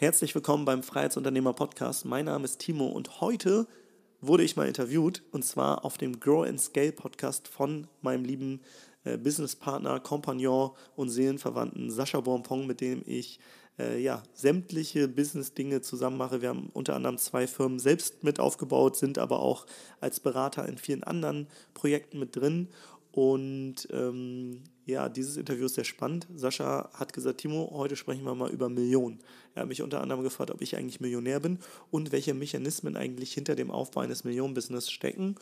Herzlich willkommen beim Freiheitsunternehmer Podcast. Mein Name ist Timo und heute wurde ich mal interviewt und zwar auf dem Grow and Scale Podcast von meinem lieben äh, Businesspartner, Kompagnon und Seelenverwandten Sascha Bonpong, mit dem ich äh, ja, sämtliche Business-Dinge zusammen mache. Wir haben unter anderem zwei Firmen selbst mit aufgebaut, sind aber auch als Berater in vielen anderen Projekten mit drin und ähm, ja, dieses Interview ist sehr spannend. Sascha hat gesagt, Timo, heute sprechen wir mal über Millionen. Er hat mich unter anderem gefragt, ob ich eigentlich Millionär bin und welche Mechanismen eigentlich hinter dem Aufbau eines Millionenbusiness stecken.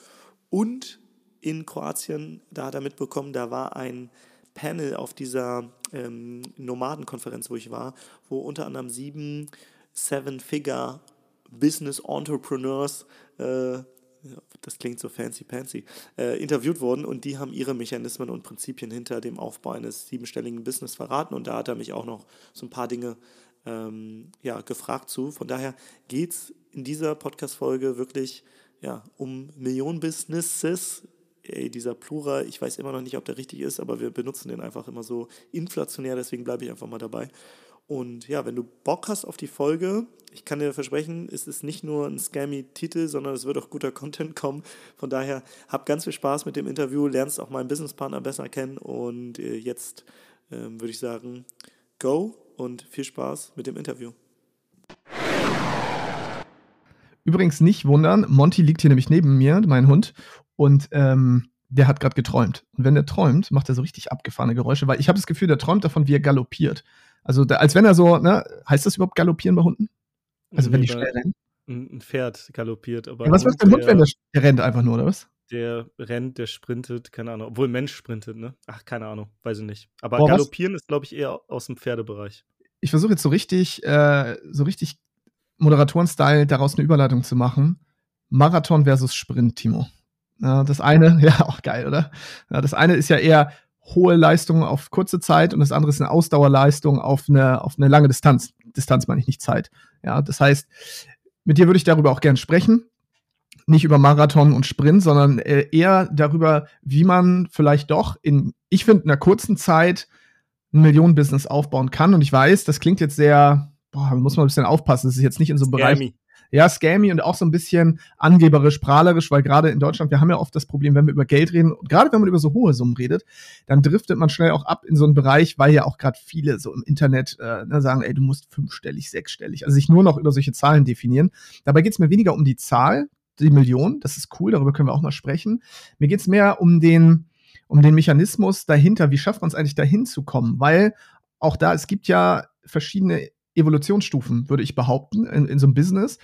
Und in Kroatien, da hat er mitbekommen, da war ein Panel auf dieser ähm, Nomadenkonferenz, wo ich war, wo unter anderem sieben Seven-Figure Business Entrepreneurs äh, das klingt so fancy-pancy, äh, interviewt wurden und die haben ihre Mechanismen und Prinzipien hinter dem Aufbau eines siebenstelligen Business verraten und da hat er mich auch noch so ein paar Dinge ähm, ja, gefragt zu. Von daher geht es in dieser Podcast-Folge wirklich ja, um Millionen-Businesses. Ey, dieser Plural, ich weiß immer noch nicht, ob der richtig ist, aber wir benutzen den einfach immer so inflationär, deswegen bleibe ich einfach mal dabei. Und ja, wenn du Bock hast auf die Folge, ich kann dir versprechen, es ist nicht nur ein scammy Titel, sondern es wird auch guter Content kommen. Von daher hab ganz viel Spaß mit dem Interview, lernst auch meinen Businesspartner besser kennen und äh, jetzt ähm, würde ich sagen, go und viel Spaß mit dem Interview. Übrigens nicht wundern, Monty liegt hier nämlich neben mir, mein Hund, und ähm, der hat gerade geträumt. Und wenn der träumt, macht er so richtig abgefahrene Geräusche, weil ich habe das Gefühl, der träumt davon, wie er galoppiert. Also da, als wenn er so, ne, heißt das überhaupt galoppieren bei Hunden? Also wenn die schnell rennen? Ein Pferd galoppiert, aber. Ja, was macht der Hund, wenn der, der rennt einfach nur, oder was? Der rennt, der sprintet, keine Ahnung. Obwohl Mensch sprintet, ne? Ach, keine Ahnung, weiß ich nicht. Aber Boah, galoppieren was? ist, glaube ich, eher aus dem Pferdebereich. Ich versuche jetzt so richtig, äh, so richtig Moderatoren-Style daraus eine Überleitung zu machen. Marathon versus Sprint, Timo. Ja, das eine, ja, auch geil, oder? Ja, das eine ist ja eher hohe Leistung auf kurze Zeit und das andere ist eine Ausdauerleistung auf eine, auf eine lange Distanz. Distanz meine ich nicht Zeit. Ja, das heißt, mit dir würde ich darüber auch gern sprechen. Nicht über Marathon und Sprint, sondern äh, eher darüber, wie man vielleicht doch in, ich finde, einer kurzen Zeit ein Millionenbusiness aufbauen kann. Und ich weiß, das klingt jetzt sehr, boah, muss man ein bisschen aufpassen. Das ist jetzt nicht in so einem Bereich ja, scammy und auch so ein bisschen angeberisch, prahlerisch, weil gerade in Deutschland, wir haben ja oft das Problem, wenn wir über Geld reden, und gerade wenn man über so hohe Summen redet, dann driftet man schnell auch ab in so einen Bereich, weil ja auch gerade viele so im Internet äh, ne, sagen, ey, du musst fünfstellig, sechsstellig, also sich nur noch über solche Zahlen definieren. Dabei geht es mir weniger um die Zahl, die Million, das ist cool, darüber können wir auch mal sprechen. Mir geht es mehr um den, um den Mechanismus dahinter, wie schafft man es eigentlich dahin zu kommen, weil auch da, es gibt ja verschiedene Evolutionsstufen, würde ich behaupten, in, in so einem Business.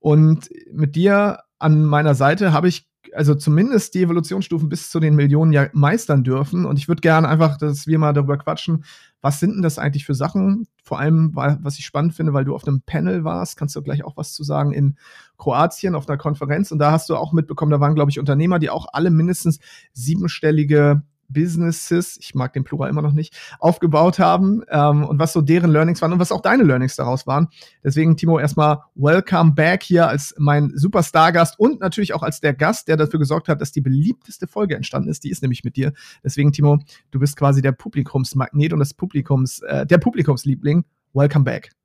Und mit dir an meiner Seite habe ich also zumindest die Evolutionsstufen bis zu den Millionen ja meistern dürfen. Und ich würde gerne einfach, dass wir mal darüber quatschen, was sind denn das eigentlich für Sachen? Vor allem, was ich spannend finde, weil du auf einem Panel warst, kannst du gleich auch was zu sagen in Kroatien auf einer Konferenz. Und da hast du auch mitbekommen, da waren, glaube ich, Unternehmer, die auch alle mindestens siebenstellige Businesses, ich mag den Plural immer noch nicht, aufgebaut haben ähm, und was so deren Learnings waren und was auch deine Learnings daraus waren. Deswegen, Timo, erstmal welcome back hier als mein Superstar-Gast und natürlich auch als der Gast, der dafür gesorgt hat, dass die beliebteste Folge entstanden ist. Die ist nämlich mit dir. Deswegen, Timo, du bist quasi der Publikumsmagnet und das Publikums, äh, der Publikumsliebling. Welcome back.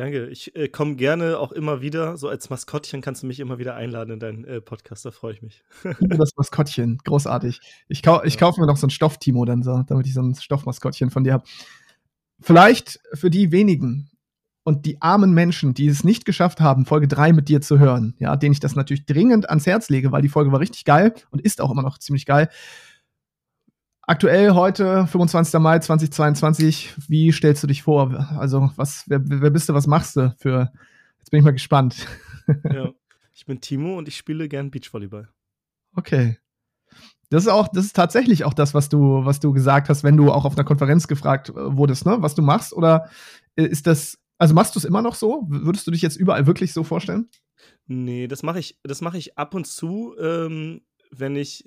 Danke. Ich äh, komme gerne auch immer wieder. So als Maskottchen kannst du mich immer wieder einladen in deinen äh, Podcast. Da freue ich mich. das Maskottchen. Großartig. Ich, kau ich ja. kaufe mir noch so ein Stoff-Timo dann so, damit ich so ein Stoffmaskottchen von dir habe. Vielleicht für die wenigen und die armen Menschen, die es nicht geschafft haben, Folge 3 mit dir zu hören, ja, denen ich das natürlich dringend ans Herz lege, weil die Folge war richtig geil und ist auch immer noch ziemlich geil. Aktuell heute, 25. Mai 2022, wie stellst du dich vor? Also, was, wer, wer bist du, was machst du für, jetzt bin ich mal gespannt. Ja, ich bin Timo und ich spiele gern Beachvolleyball. Okay. Das ist auch, das ist tatsächlich auch das, was du, was du gesagt hast, wenn du auch auf einer Konferenz gefragt äh, wurdest, ne, was du machst, oder äh, ist das, also machst du es immer noch so? Würdest du dich jetzt überall wirklich so vorstellen? Nee, das mache ich, das mache ich ab und zu, ähm, wenn ich,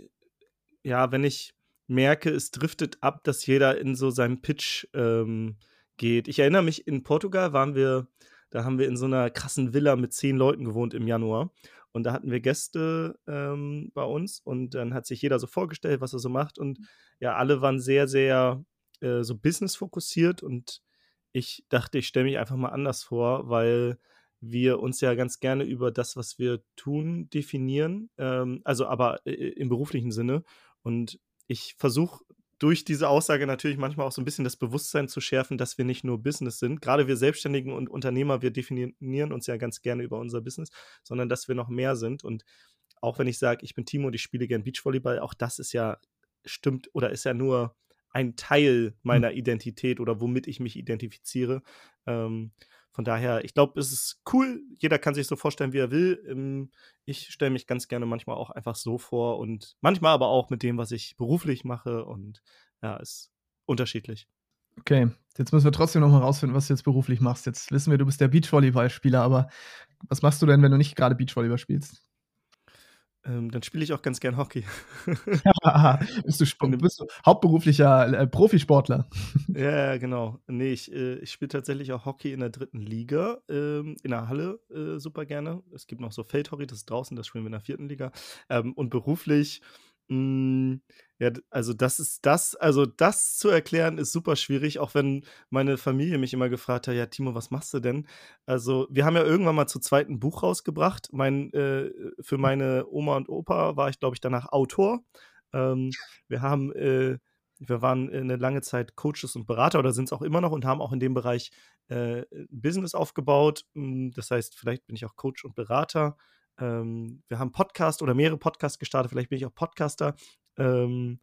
ja, wenn ich merke, es driftet ab, dass jeder in so seinem Pitch ähm, geht. Ich erinnere mich, in Portugal waren wir, da haben wir in so einer krassen Villa mit zehn Leuten gewohnt im Januar. Und da hatten wir Gäste ähm, bei uns und dann hat sich jeder so vorgestellt, was er so macht. Und ja, alle waren sehr, sehr äh, so business fokussiert und ich dachte, ich stelle mich einfach mal anders vor, weil wir uns ja ganz gerne über das, was wir tun, definieren. Ähm, also aber äh, im beruflichen Sinne. Und ich versuche durch diese Aussage natürlich manchmal auch so ein bisschen das Bewusstsein zu schärfen, dass wir nicht nur Business sind. Gerade wir Selbstständigen und Unternehmer, wir definieren uns ja ganz gerne über unser Business, sondern dass wir noch mehr sind. Und auch wenn ich sage, ich bin Timo und ich spiele gern Beachvolleyball, auch das ist ja stimmt oder ist ja nur ein Teil hm. meiner Identität oder womit ich mich identifiziere. Ähm, von daher, ich glaube, es ist cool. Jeder kann sich so vorstellen, wie er will. Ähm, ich stelle mich ganz gerne manchmal auch einfach so vor und manchmal aber auch mit dem, was ich beruflich mache. Und ja, ist unterschiedlich. Okay, jetzt müssen wir trotzdem noch mal rausfinden, was du jetzt beruflich machst. Jetzt wissen wir, du bist der Beachvolleyball-Spieler, aber was machst du denn, wenn du nicht gerade Beachvolleyball spielst? Ähm, dann spiele ich auch ganz gern Hockey. ja, bist, du, bist du hauptberuflicher äh, Profisportler? ja, genau. Nee, ich, äh, ich spiele tatsächlich auch Hockey in der dritten Liga, ähm, in der Halle äh, super gerne. Es gibt noch so Feldhockey, das ist draußen, das spielen wir in der vierten Liga. Ähm, und beruflich ja, also das ist das also das zu erklären ist super schwierig, auch wenn meine Familie mich immer gefragt hat: „Ja, Timo, was machst du denn?“ Also, wir haben ja irgendwann mal zu zweit 'n Buch rausgebracht. Mein äh, für meine Oma und Opa war ich, glaube ich, danach Autor. Ähm, wir haben äh, wir waren, äh, 'ne lange Zeit Coaches und Berater oder sind es auch immer noch und haben auch in dem Bereich, äh, Business aufgebaut. Hm, das heißt, vielleicht bin ich auch Coach und Berater. Ähm, wir haben Podcast oder mehrere Podcasts gestartet, vielleicht bin ich auch Podcaster. Ähm,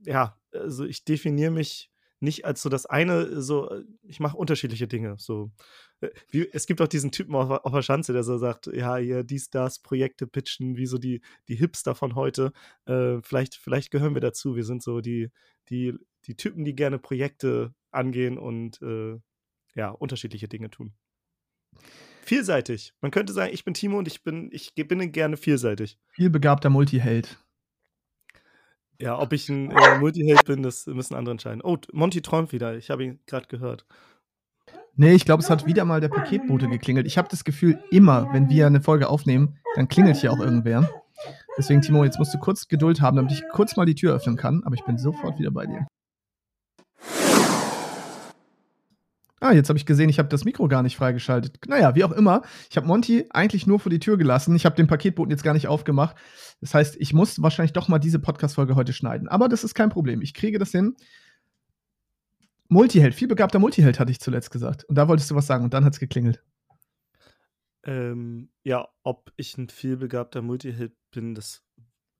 ja, also ich definiere mich nicht als so das eine, so, äh, ich mache unterschiedliche Dinge. So, äh, wie, es gibt auch diesen Typen auf, auf der Schanze, der so sagt, ja, hier dies, das, Projekte pitchen, wie so die, die Hipster von heute. Äh, vielleicht, vielleicht gehören wir dazu. Wir sind so die, die, die Typen, die gerne Projekte angehen und äh, ja, unterschiedliche Dinge tun vielseitig. Man könnte sagen, ich bin Timo und ich bin, ich bin gerne vielseitig. Vielbegabter Multiheld. Ja, ob ich ein äh, Multiheld bin, das müssen andere entscheiden. Oh, Monty träumt wieder. Ich habe ihn gerade gehört. Nee, ich glaube, es hat wieder mal der Paketbote geklingelt. Ich habe das Gefühl, immer, wenn wir eine Folge aufnehmen, dann klingelt hier auch irgendwer. Deswegen, Timo, jetzt musst du kurz Geduld haben, damit ich kurz mal die Tür öffnen kann. Aber ich bin sofort wieder bei dir. Ah, jetzt habe ich gesehen, ich habe das Mikro gar nicht freigeschaltet. Naja, wie auch immer. Ich habe Monty eigentlich nur vor die Tür gelassen. Ich habe den Paketboten jetzt gar nicht aufgemacht. Das heißt, ich muss wahrscheinlich doch mal diese Podcast-Folge heute schneiden. Aber das ist kein Problem. Ich kriege das hin. Multiheld, vielbegabter Multiheld, hatte ich zuletzt gesagt. Und da wolltest du was sagen und dann hat es geklingelt. Ähm, ja, ob ich ein vielbegabter Multiheld bin, das.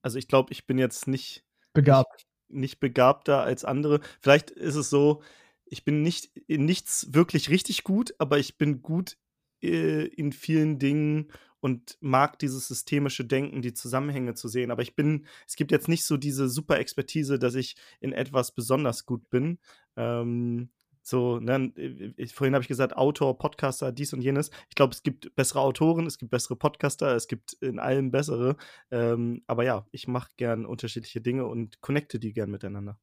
Also ich glaube, ich bin jetzt nicht begabt. Nicht, nicht begabter als andere. Vielleicht ist es so, ich bin nicht in nichts wirklich richtig gut, aber ich bin gut äh, in vielen Dingen und mag dieses systemische Denken, die Zusammenhänge zu sehen. Aber ich bin, es gibt jetzt nicht so diese super Expertise, dass ich in etwas besonders gut bin. Ähm, so, ne, ich, vorhin habe ich gesagt, Autor, Podcaster, dies und jenes. Ich glaube, es gibt bessere Autoren, es gibt bessere Podcaster, es gibt in allem bessere. Ähm, aber ja, ich mache gern unterschiedliche Dinge und connecte die gern miteinander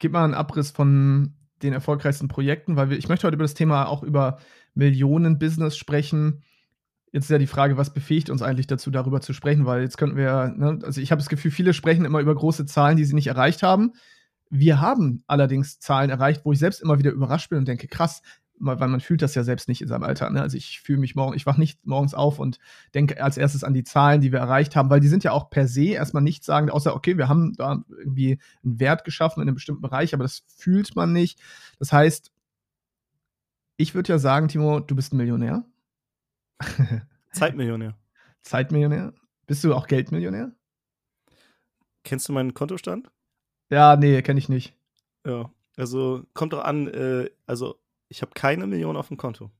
gib mal einen Abriss von den erfolgreichsten Projekten, weil wir, ich möchte heute über das Thema auch über Millionen-Business sprechen. Jetzt ist ja die Frage, was befähigt uns eigentlich dazu, darüber zu sprechen, weil jetzt könnten wir, ne, also ich habe das Gefühl, viele sprechen immer über große Zahlen, die sie nicht erreicht haben. Wir haben allerdings Zahlen erreicht, wo ich selbst immer wieder überrascht bin und denke, krass, weil man fühlt das ja selbst nicht in seinem Alter. Ne? Also ich fühle mich morgen, ich wache nicht morgens auf und denke als erstes an die Zahlen, die wir erreicht haben, weil die sind ja auch per se erstmal nicht sagen, außer okay, wir haben da irgendwie einen Wert geschaffen in einem bestimmten Bereich, aber das fühlt man nicht. Das heißt, ich würde ja sagen, Timo, du bist ein Millionär. Zeitmillionär. Zeitmillionär. Bist du auch Geldmillionär? Kennst du meinen Kontostand? Ja, nee, kenne ich nicht. Ja, also kommt doch an, äh, also ich habe keine Million auf dem Konto.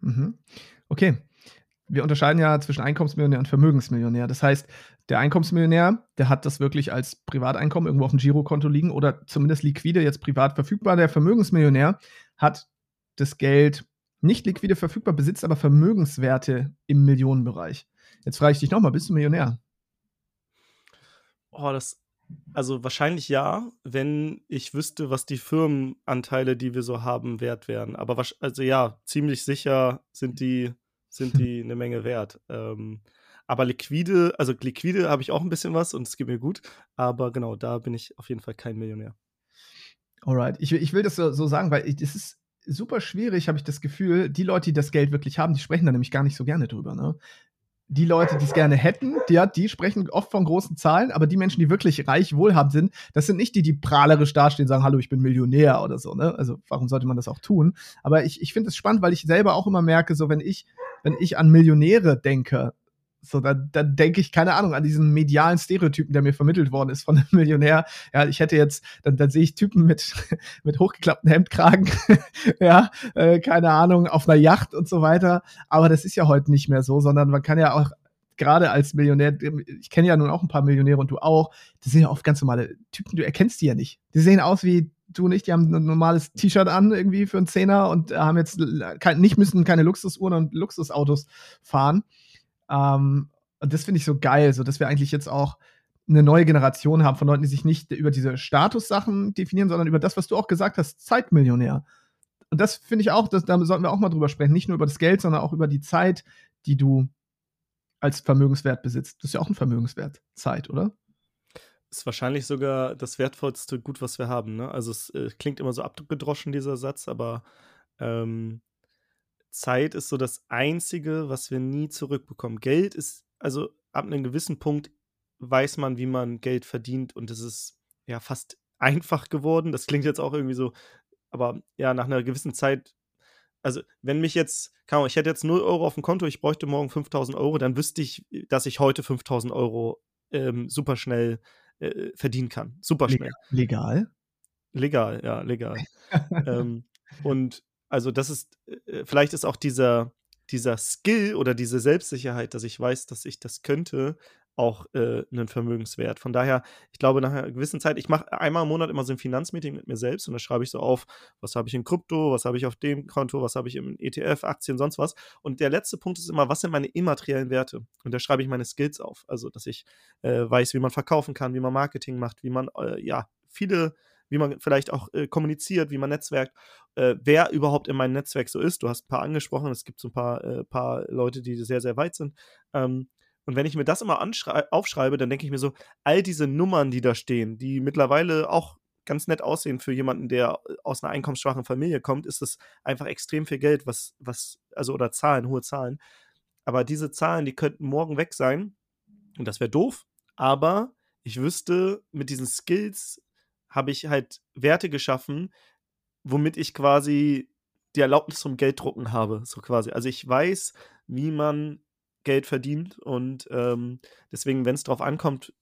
Mhm. Okay. Wir unterscheiden ja zwischen Einkommensmillionär und Vermögensmillionär. Das heißt, der Einkommensmillionär, der hat das wirklich als Privateinkommen irgendwo auf dem Girokonto liegen oder zumindest liquide jetzt privat verfügbar. Der Vermögensmillionär hat das Geld nicht liquide verfügbar, besitzt aber Vermögenswerte im Millionenbereich. Jetzt frage ich dich nochmal, bist du Millionär? Oh, das also wahrscheinlich ja, wenn ich wüsste, was die Firmenanteile, die wir so haben, wert wären. Aber also ja, ziemlich sicher sind die, sind die eine Menge wert. Ähm, aber liquide, also liquide habe ich auch ein bisschen was und es geht mir gut. Aber genau, da bin ich auf jeden Fall kein Millionär. Alright. Ich, ich will das so, so sagen, weil es ist super schwierig, habe ich das Gefühl. Die Leute, die das Geld wirklich haben, die sprechen da nämlich gar nicht so gerne drüber. Ne? Die Leute, die es gerne hätten, die, die sprechen oft von großen Zahlen, aber die Menschen, die wirklich reich, wohlhabend sind, das sind nicht die, die prahlerisch dastehen und sagen, hallo, ich bin Millionär oder so. Ne? Also warum sollte man das auch tun? Aber ich, ich finde es spannend, weil ich selber auch immer merke, so wenn ich, wenn ich an Millionäre denke, so, da, da denke ich, keine Ahnung, an diesen medialen Stereotypen, der mir vermittelt worden ist von einem Millionär. Ja, ich hätte jetzt, dann, dann sehe ich Typen mit, mit hochgeklappten Hemdkragen, ja, äh, keine Ahnung, auf einer Yacht und so weiter. Aber das ist ja heute nicht mehr so, sondern man kann ja auch gerade als Millionär, ich kenne ja nun auch ein paar Millionäre und du auch, das sind ja oft ganz normale Typen, du erkennst die ja nicht. Die sehen aus wie du nicht, die haben ein normales T-Shirt an irgendwie für einen Zehner und haben jetzt kein, nicht müssen keine Luxusuhren und Luxusautos fahren. Ähm, und das finde ich so geil, so dass wir eigentlich jetzt auch eine neue Generation haben von Leuten, die sich nicht über diese Statussachen definieren, sondern über das, was du auch gesagt hast, Zeitmillionär. Und das finde ich auch, das, da sollten wir auch mal drüber sprechen. Nicht nur über das Geld, sondern auch über die Zeit, die du als Vermögenswert besitzt. Das ist ja auch ein Vermögenswert, Zeit, oder? Ist wahrscheinlich sogar das wertvollste Gut, was wir haben. Ne? Also es äh, klingt immer so abgedroschen, dieser Satz, aber ähm, Zeit ist so das Einzige, was wir nie zurückbekommen. Geld ist, also ab einem gewissen Punkt weiß man, wie man Geld verdient und es ist ja fast einfach geworden. Das klingt jetzt auch irgendwie so, aber ja, nach einer gewissen Zeit, also wenn mich jetzt, kann ich hätte jetzt 0 Euro auf dem Konto, ich bräuchte morgen 5000 Euro, dann wüsste ich, dass ich heute 5000 Euro ähm, super schnell äh, verdienen kann. Super schnell. Legal? Legal, ja, legal. ähm, und also das ist, äh, vielleicht ist auch dieser, dieser Skill oder diese Selbstsicherheit, dass ich weiß, dass ich das könnte, auch äh, einen Vermögenswert. Von daher, ich glaube, nach einer gewissen Zeit, ich mache einmal im Monat immer so ein Finanzmeeting mit mir selbst und da schreibe ich so auf, was habe ich in Krypto, was habe ich auf dem Konto, was habe ich im ETF, Aktien, sonst was. Und der letzte Punkt ist immer, was sind meine immateriellen Werte? Und da schreibe ich meine Skills auf. Also, dass ich äh, weiß, wie man verkaufen kann, wie man Marketing macht, wie man, äh, ja, viele wie man vielleicht auch äh, kommuniziert, wie man netzwerkt, äh, wer überhaupt in meinem Netzwerk so ist. Du hast ein paar angesprochen, es gibt so ein paar, äh, paar Leute, die sehr, sehr weit sind. Ähm, und wenn ich mir das immer aufschreibe, dann denke ich mir so, all diese Nummern, die da stehen, die mittlerweile auch ganz nett aussehen für jemanden, der äh, aus einer einkommensschwachen Familie kommt, ist es einfach extrem viel Geld, was, was, also oder Zahlen, hohe Zahlen. Aber diese Zahlen, die könnten morgen weg sein. Und das wäre doof. Aber ich wüsste mit diesen Skills, habe ich halt Werte geschaffen, womit ich quasi die Erlaubnis zum Gelddrucken habe, so quasi. Also ich weiß, wie man Geld verdient und ähm, deswegen, wenn es drauf ankommt,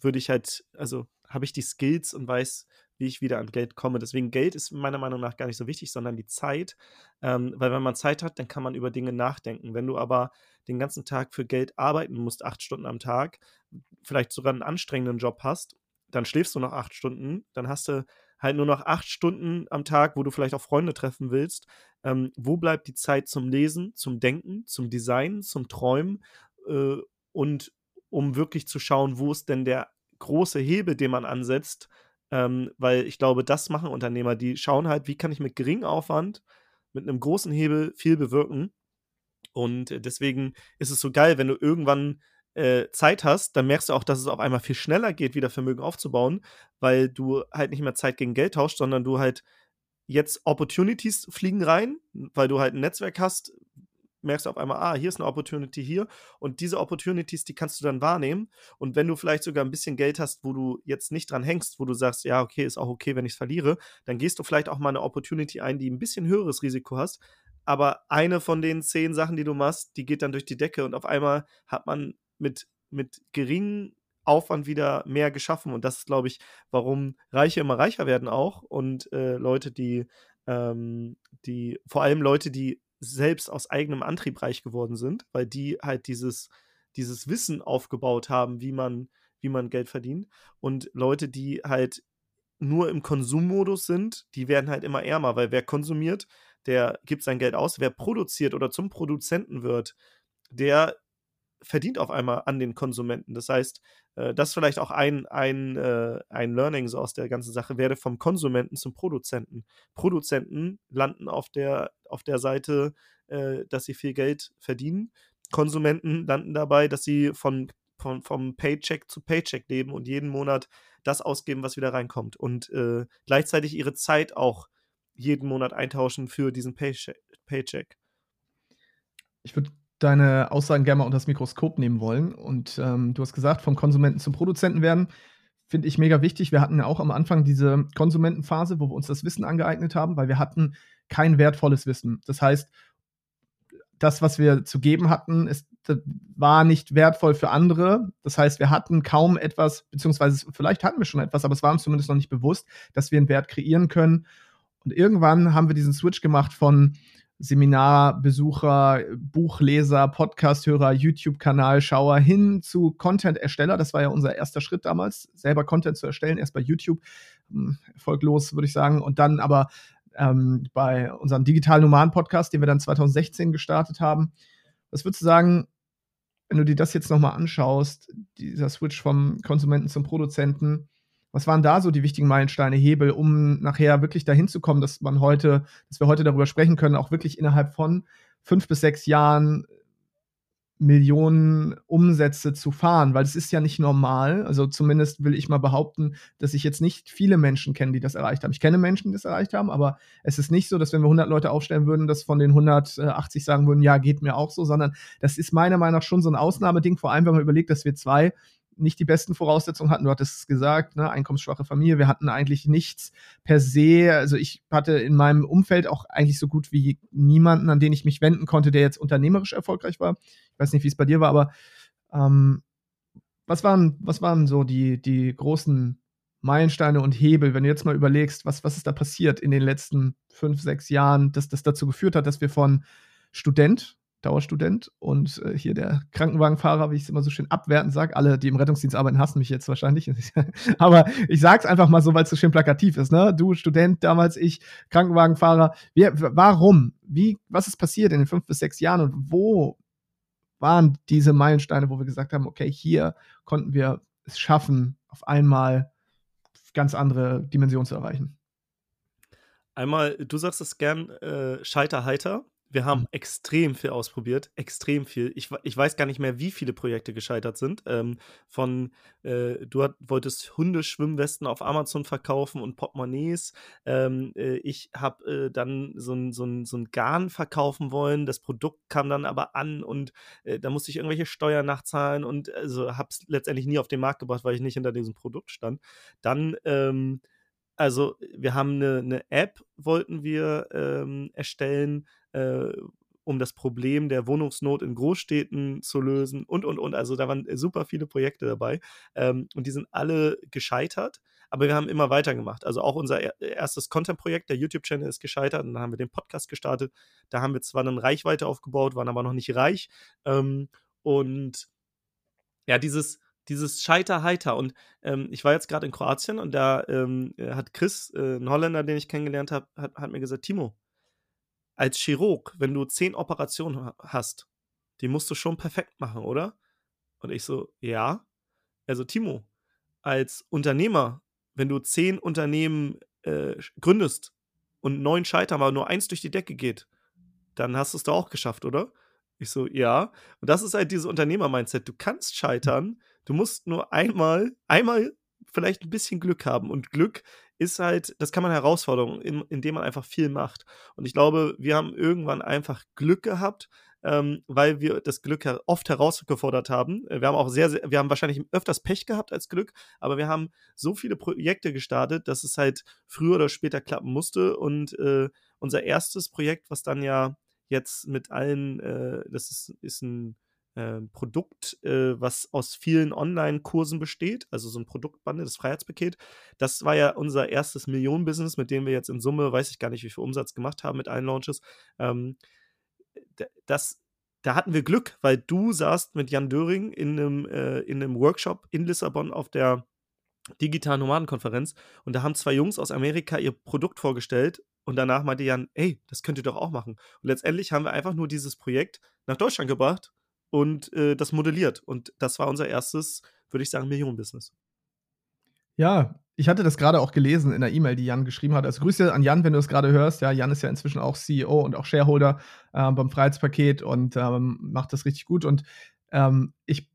würde ich halt, also habe ich die Skills und weiß, wie ich wieder an Geld komme. Deswegen Geld ist meiner Meinung nach gar nicht so wichtig, sondern die Zeit, ähm, weil wenn man Zeit hat, dann kann man über Dinge nachdenken. Wenn du aber den ganzen Tag für Geld arbeiten musst, acht Stunden am Tag, vielleicht sogar einen anstrengenden Job hast dann schläfst du noch acht Stunden, dann hast du halt nur noch acht Stunden am Tag, wo du vielleicht auch Freunde treffen willst. Ähm, wo bleibt die Zeit zum Lesen, zum Denken, zum Design, zum Träumen äh, und um wirklich zu schauen, wo ist denn der große Hebel, den man ansetzt, ähm, weil ich glaube, das machen Unternehmer, die schauen halt, wie kann ich mit geringem Aufwand, mit einem großen Hebel viel bewirken. Und äh, deswegen ist es so geil, wenn du irgendwann äh, Zeit hast, dann merkst du auch, dass es auf einmal viel schneller geht, wieder Vermögen aufzubauen, weil du halt nicht mehr Zeit gegen Geld tauschst, sondern du halt jetzt Opportunities fliegen rein, weil du halt ein Netzwerk hast, merkst du auf einmal, ah, hier ist eine Opportunity hier. Und diese Opportunities, die kannst du dann wahrnehmen. Und wenn du vielleicht sogar ein bisschen Geld hast, wo du jetzt nicht dran hängst, wo du sagst, ja, okay, ist auch okay, wenn ich es verliere, dann gehst du vielleicht auch mal eine Opportunity ein, die ein bisschen höheres Risiko hast, aber eine von den zehn Sachen, die du machst, die geht dann durch die Decke und auf einmal hat man mit, mit geringem Aufwand wieder mehr geschaffen. Und das ist, glaube ich, warum Reiche immer reicher werden auch und äh, Leute, die, ähm, die, vor allem Leute, die selbst aus eigenem Antrieb reich geworden sind, weil die halt dieses, dieses Wissen aufgebaut haben, wie man, wie man Geld verdient. Und Leute, die halt nur im Konsummodus sind, die werden halt immer ärmer, weil wer konsumiert, der gibt sein Geld aus. Wer produziert oder zum Produzenten wird, der verdient auf einmal an den Konsumenten. Das heißt, äh, das ist vielleicht auch ein, ein, äh, ein Learning so aus der ganzen Sache, werde vom Konsumenten zum Produzenten. Produzenten landen auf der, auf der Seite, äh, dass sie viel Geld verdienen. Konsumenten landen dabei, dass sie von von, vom Paycheck zu Paycheck leben und jeden Monat das ausgeben, was wieder reinkommt. Und äh, gleichzeitig ihre Zeit auch jeden Monat eintauschen für diesen Paycheck. Ich würde deine Aussagen gerne mal unter das Mikroskop nehmen wollen. Und ähm, du hast gesagt, vom Konsumenten zum Produzenten werden. Finde ich mega wichtig. Wir hatten ja auch am Anfang diese Konsumentenphase, wo wir uns das Wissen angeeignet haben, weil wir hatten kein wertvolles Wissen. Das heißt, das, was wir zu geben hatten, ist, war nicht wertvoll für andere. Das heißt, wir hatten kaum etwas, beziehungsweise vielleicht hatten wir schon etwas, aber es war uns zumindest noch nicht bewusst, dass wir einen Wert kreieren können. Und irgendwann haben wir diesen Switch gemacht von Seminarbesucher, Buchleser, Podcasthörer, YouTube-Kanalschauer hin zu Content-Ersteller. Das war ja unser erster Schritt damals, selber Content zu erstellen, erst bei YouTube. Hm, erfolglos, würde ich sagen. Und dann aber ähm, bei unserem digitalen Nomaden-Podcast, den wir dann 2016 gestartet haben. Was würdest du sagen, wenn du dir das jetzt nochmal anschaust, dieser Switch vom Konsumenten zum Produzenten, was waren da so die wichtigen Meilensteine, Hebel, um nachher wirklich dahin zu kommen, dass man heute, dass wir heute darüber sprechen können, auch wirklich innerhalb von fünf bis sechs Jahren Millionen Umsätze zu fahren, weil es ist ja nicht normal. Also zumindest will ich mal behaupten, dass ich jetzt nicht viele Menschen kenne, die das erreicht haben. Ich kenne Menschen, die das erreicht haben, aber es ist nicht so, dass wenn wir 100 Leute aufstellen würden, dass von den 180 sagen würden, ja, geht mir auch so, sondern das ist meiner Meinung nach schon so ein Ausnahmeding, vor allem wenn man überlegt, dass wir zwei nicht die besten Voraussetzungen hatten. Du hattest es gesagt, ne, einkommensschwache Familie. Wir hatten eigentlich nichts per se. Also ich hatte in meinem Umfeld auch eigentlich so gut wie niemanden, an den ich mich wenden konnte, der jetzt unternehmerisch erfolgreich war. Ich weiß nicht, wie es bei dir war, aber ähm, was waren, was waren so die, die großen Meilensteine und Hebel, wenn du jetzt mal überlegst, was, was ist da passiert in den letzten fünf, sechs Jahren, dass das dazu geführt hat, dass wir von Student Dauerstudent und äh, hier der Krankenwagenfahrer, wie ich es immer so schön abwertend sage. Alle, die im Rettungsdienst arbeiten, hassen mich jetzt wahrscheinlich. Aber ich sage es einfach mal so, weil es so schön plakativ ist. Ne? Du Student, damals ich, Krankenwagenfahrer. Wir, warum? Wie, was ist passiert in den fünf bis sechs Jahren und wo waren diese Meilensteine, wo wir gesagt haben, okay, hier konnten wir es schaffen, auf einmal ganz andere Dimensionen zu erreichen? Einmal, du sagst es gern, äh, Scheiterheiter. Wir haben mhm. extrem viel ausprobiert, extrem viel. Ich, ich weiß gar nicht mehr, wie viele Projekte gescheitert sind. Ähm, von, äh, du hat, wolltest Hundeschwimmwesten auf Amazon verkaufen und Portemonnaies. Ähm, äh, ich habe äh, dann so ein, so, ein, so ein Garn verkaufen wollen. Das Produkt kam dann aber an und äh, da musste ich irgendwelche Steuern nachzahlen und also habe es letztendlich nie auf den Markt gebracht, weil ich nicht hinter diesem Produkt stand. Dann ähm, also wir haben eine, eine App, wollten wir ähm, erstellen, äh, um das Problem der Wohnungsnot in Großstädten zu lösen und, und, und. Also da waren super viele Projekte dabei ähm, und die sind alle gescheitert, aber wir haben immer weitergemacht. Also auch unser erstes Content-Projekt, der YouTube-Channel ist gescheitert und dann haben wir den Podcast gestartet. Da haben wir zwar eine Reichweite aufgebaut, waren aber noch nicht reich ähm, und ja, dieses, dieses Scheiter-Heiter. Und ähm, ich war jetzt gerade in Kroatien und da ähm, hat Chris, äh, ein Holländer, den ich kennengelernt habe, hat, hat, mir gesagt, Timo, als Chirurg, wenn du zehn Operationen hast, die musst du schon perfekt machen, oder? Und ich so, ja. Also Timo, als Unternehmer, wenn du zehn Unternehmen äh, gründest und neun scheitern, aber nur eins durch die Decke geht, dann hast du es doch auch geschafft, oder? Ich so, ja. Und das ist halt dieses Unternehmer-Mindset. Du kannst scheitern, du musst nur einmal, einmal vielleicht ein bisschen Glück haben. Und Glück ist halt, das kann man Herausforderung, in, indem man einfach viel macht. Und ich glaube, wir haben irgendwann einfach Glück gehabt, ähm, weil wir das Glück oft herausgefordert haben. Wir haben auch sehr, sehr, wir haben wahrscheinlich öfters Pech gehabt als Glück, aber wir haben so viele Projekte gestartet, dass es halt früher oder später klappen musste. Und äh, unser erstes Projekt, was dann ja jetzt mit allen, äh, das ist, ist ein äh, Produkt, äh, was aus vielen Online-Kursen besteht, also so ein Produktbande, das Freiheitspaket. Das war ja unser erstes Millionen-Business, mit dem wir jetzt in Summe, weiß ich gar nicht, wie viel Umsatz gemacht haben mit allen Launches. Ähm, das, da hatten wir Glück, weil du saßt mit Jan Döring in einem, äh, in einem Workshop in Lissabon auf der digitalen Nomadenkonferenz und da haben zwei Jungs aus Amerika ihr Produkt vorgestellt und danach meinte Jan, ey, das könnt ihr doch auch machen. Und letztendlich haben wir einfach nur dieses Projekt nach Deutschland gebracht und äh, das modelliert. Und das war unser erstes, würde ich sagen, Millionenbusiness. Ja, ich hatte das gerade auch gelesen in der E-Mail, die Jan geschrieben hat. Also Grüße an Jan, wenn du es gerade hörst. Ja, Jan ist ja inzwischen auch CEO und auch Shareholder äh, beim Freiheitspaket und ähm, macht das richtig gut. Und ähm, ich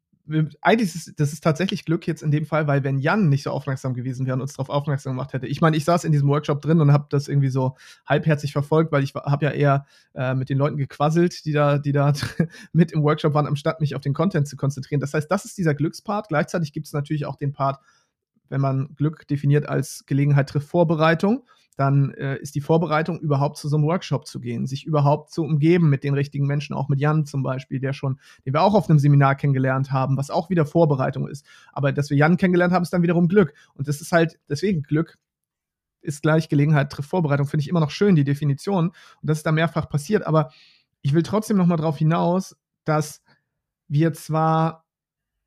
eigentlich ist das ist tatsächlich Glück jetzt in dem Fall, weil wenn Jan nicht so aufmerksam gewesen wäre und uns darauf aufmerksam gemacht hätte. Ich meine, ich saß in diesem Workshop drin und habe das irgendwie so halbherzig verfolgt, weil ich habe ja eher äh, mit den Leuten gequasselt, die da, die da mit im Workshop waren, anstatt mich auf den Content zu konzentrieren. Das heißt, das ist dieser Glückspart. Gleichzeitig gibt es natürlich auch den Part, wenn man Glück definiert als Gelegenheit trifft Vorbereitung dann äh, ist die Vorbereitung, überhaupt zu so einem Workshop zu gehen, sich überhaupt zu umgeben mit den richtigen Menschen, auch mit Jan zum Beispiel, der schon, den wir auch auf einem Seminar kennengelernt haben, was auch wieder Vorbereitung ist. Aber dass wir Jan kennengelernt haben, ist dann wiederum Glück. Und das ist halt deswegen Glück ist gleich Gelegenheit, trifft Vorbereitung, finde ich immer noch schön, die Definition. Und das ist da mehrfach passiert. Aber ich will trotzdem noch mal darauf hinaus, dass wir zwar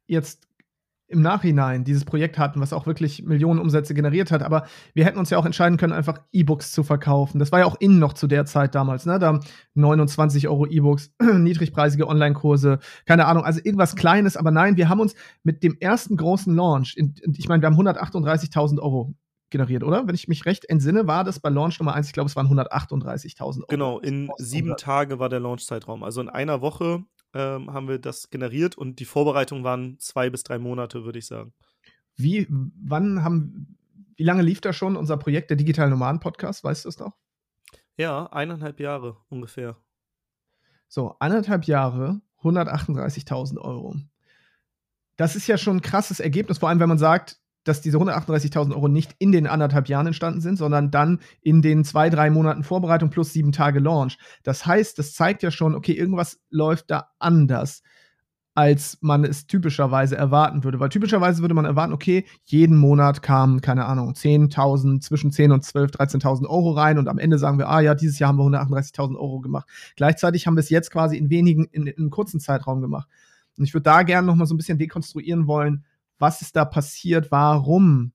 jetzt im Nachhinein dieses Projekt hatten, was auch wirklich Millionen Umsätze generiert hat. Aber wir hätten uns ja auch entscheiden können, einfach E-Books zu verkaufen. Das war ja auch innen noch zu der Zeit damals, ne? Da 29 Euro E-Books, niedrigpreisige Online-Kurse, keine Ahnung, also irgendwas Kleines. Aber nein, wir haben uns mit dem ersten großen Launch, in, ich meine, wir haben 138.000 Euro generiert, oder? Wenn ich mich recht entsinne, war das bei Launch Nummer 1, ich glaube, es waren 138.000 Euro. Genau, in sieben Tage war der Launch-Zeitraum. Also in einer Woche ähm, haben wir das generiert und die Vorbereitung waren zwei bis drei Monate, würde ich sagen. Wie, wann haben, wie lange lief da schon unser Projekt, der Digital Nomaden Podcast? Weißt du es noch? Ja, eineinhalb Jahre ungefähr. So, eineinhalb Jahre, 138.000 Euro. Das ist ja schon ein krasses Ergebnis, vor allem wenn man sagt, dass diese 138.000 Euro nicht in den anderthalb Jahren entstanden sind, sondern dann in den zwei, drei Monaten Vorbereitung plus sieben Tage Launch. Das heißt, das zeigt ja schon, okay, irgendwas läuft da anders, als man es typischerweise erwarten würde. Weil typischerweise würde man erwarten, okay, jeden Monat kamen, keine Ahnung, 10.000, zwischen 10 und 12, 13.000 Euro rein und am Ende sagen wir, ah ja, dieses Jahr haben wir 138.000 Euro gemacht. Gleichzeitig haben wir es jetzt quasi in wenigen, in, in einem kurzen Zeitraum gemacht. Und ich würde da gerne noch mal so ein bisschen dekonstruieren wollen, was ist da passiert, warum?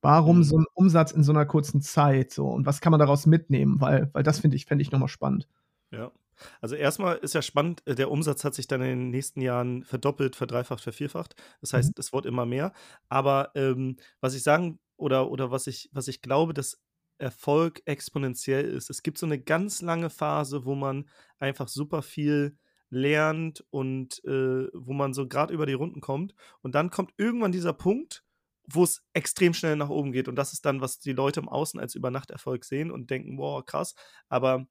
Warum mhm. so ein Umsatz in so einer kurzen Zeit so und was kann man daraus mitnehmen? Weil, weil das finde ich, fände ich nochmal spannend. Ja. Also erstmal ist ja spannend, äh, der Umsatz hat sich dann in den nächsten Jahren verdoppelt, verdreifacht, vervierfacht. Das heißt, mhm. es wird immer mehr. Aber ähm, was ich sagen oder, oder was ich, was ich glaube, dass Erfolg exponentiell ist. Es gibt so eine ganz lange Phase, wo man einfach super viel lernt und äh, wo man so gerade über die Runden kommt. Und dann kommt irgendwann dieser Punkt, wo es extrem schnell nach oben geht. Und das ist dann, was die Leute im Außen als Übernachterfolg sehen und denken, boah, krass. Aber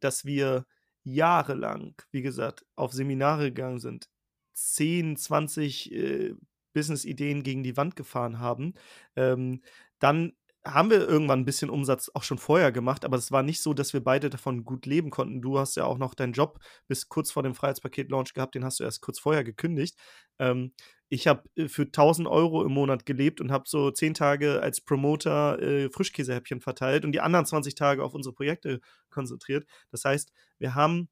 dass wir jahrelang, wie gesagt, auf Seminare gegangen sind, 10, 20 äh, Business-Ideen gegen die Wand gefahren haben, ähm, dann haben wir irgendwann ein bisschen Umsatz auch schon vorher gemacht, aber es war nicht so, dass wir beide davon gut leben konnten. Du hast ja auch noch deinen Job bis kurz vor dem Freiheitspaket-Launch gehabt, den hast du erst kurz vorher gekündigt. Ähm, ich habe äh, für 1000 Euro im Monat gelebt und habe so zehn Tage als Promoter äh, Frischkäsehäppchen verteilt und die anderen 20 Tage auf unsere Projekte konzentriert. Das heißt, wir haben,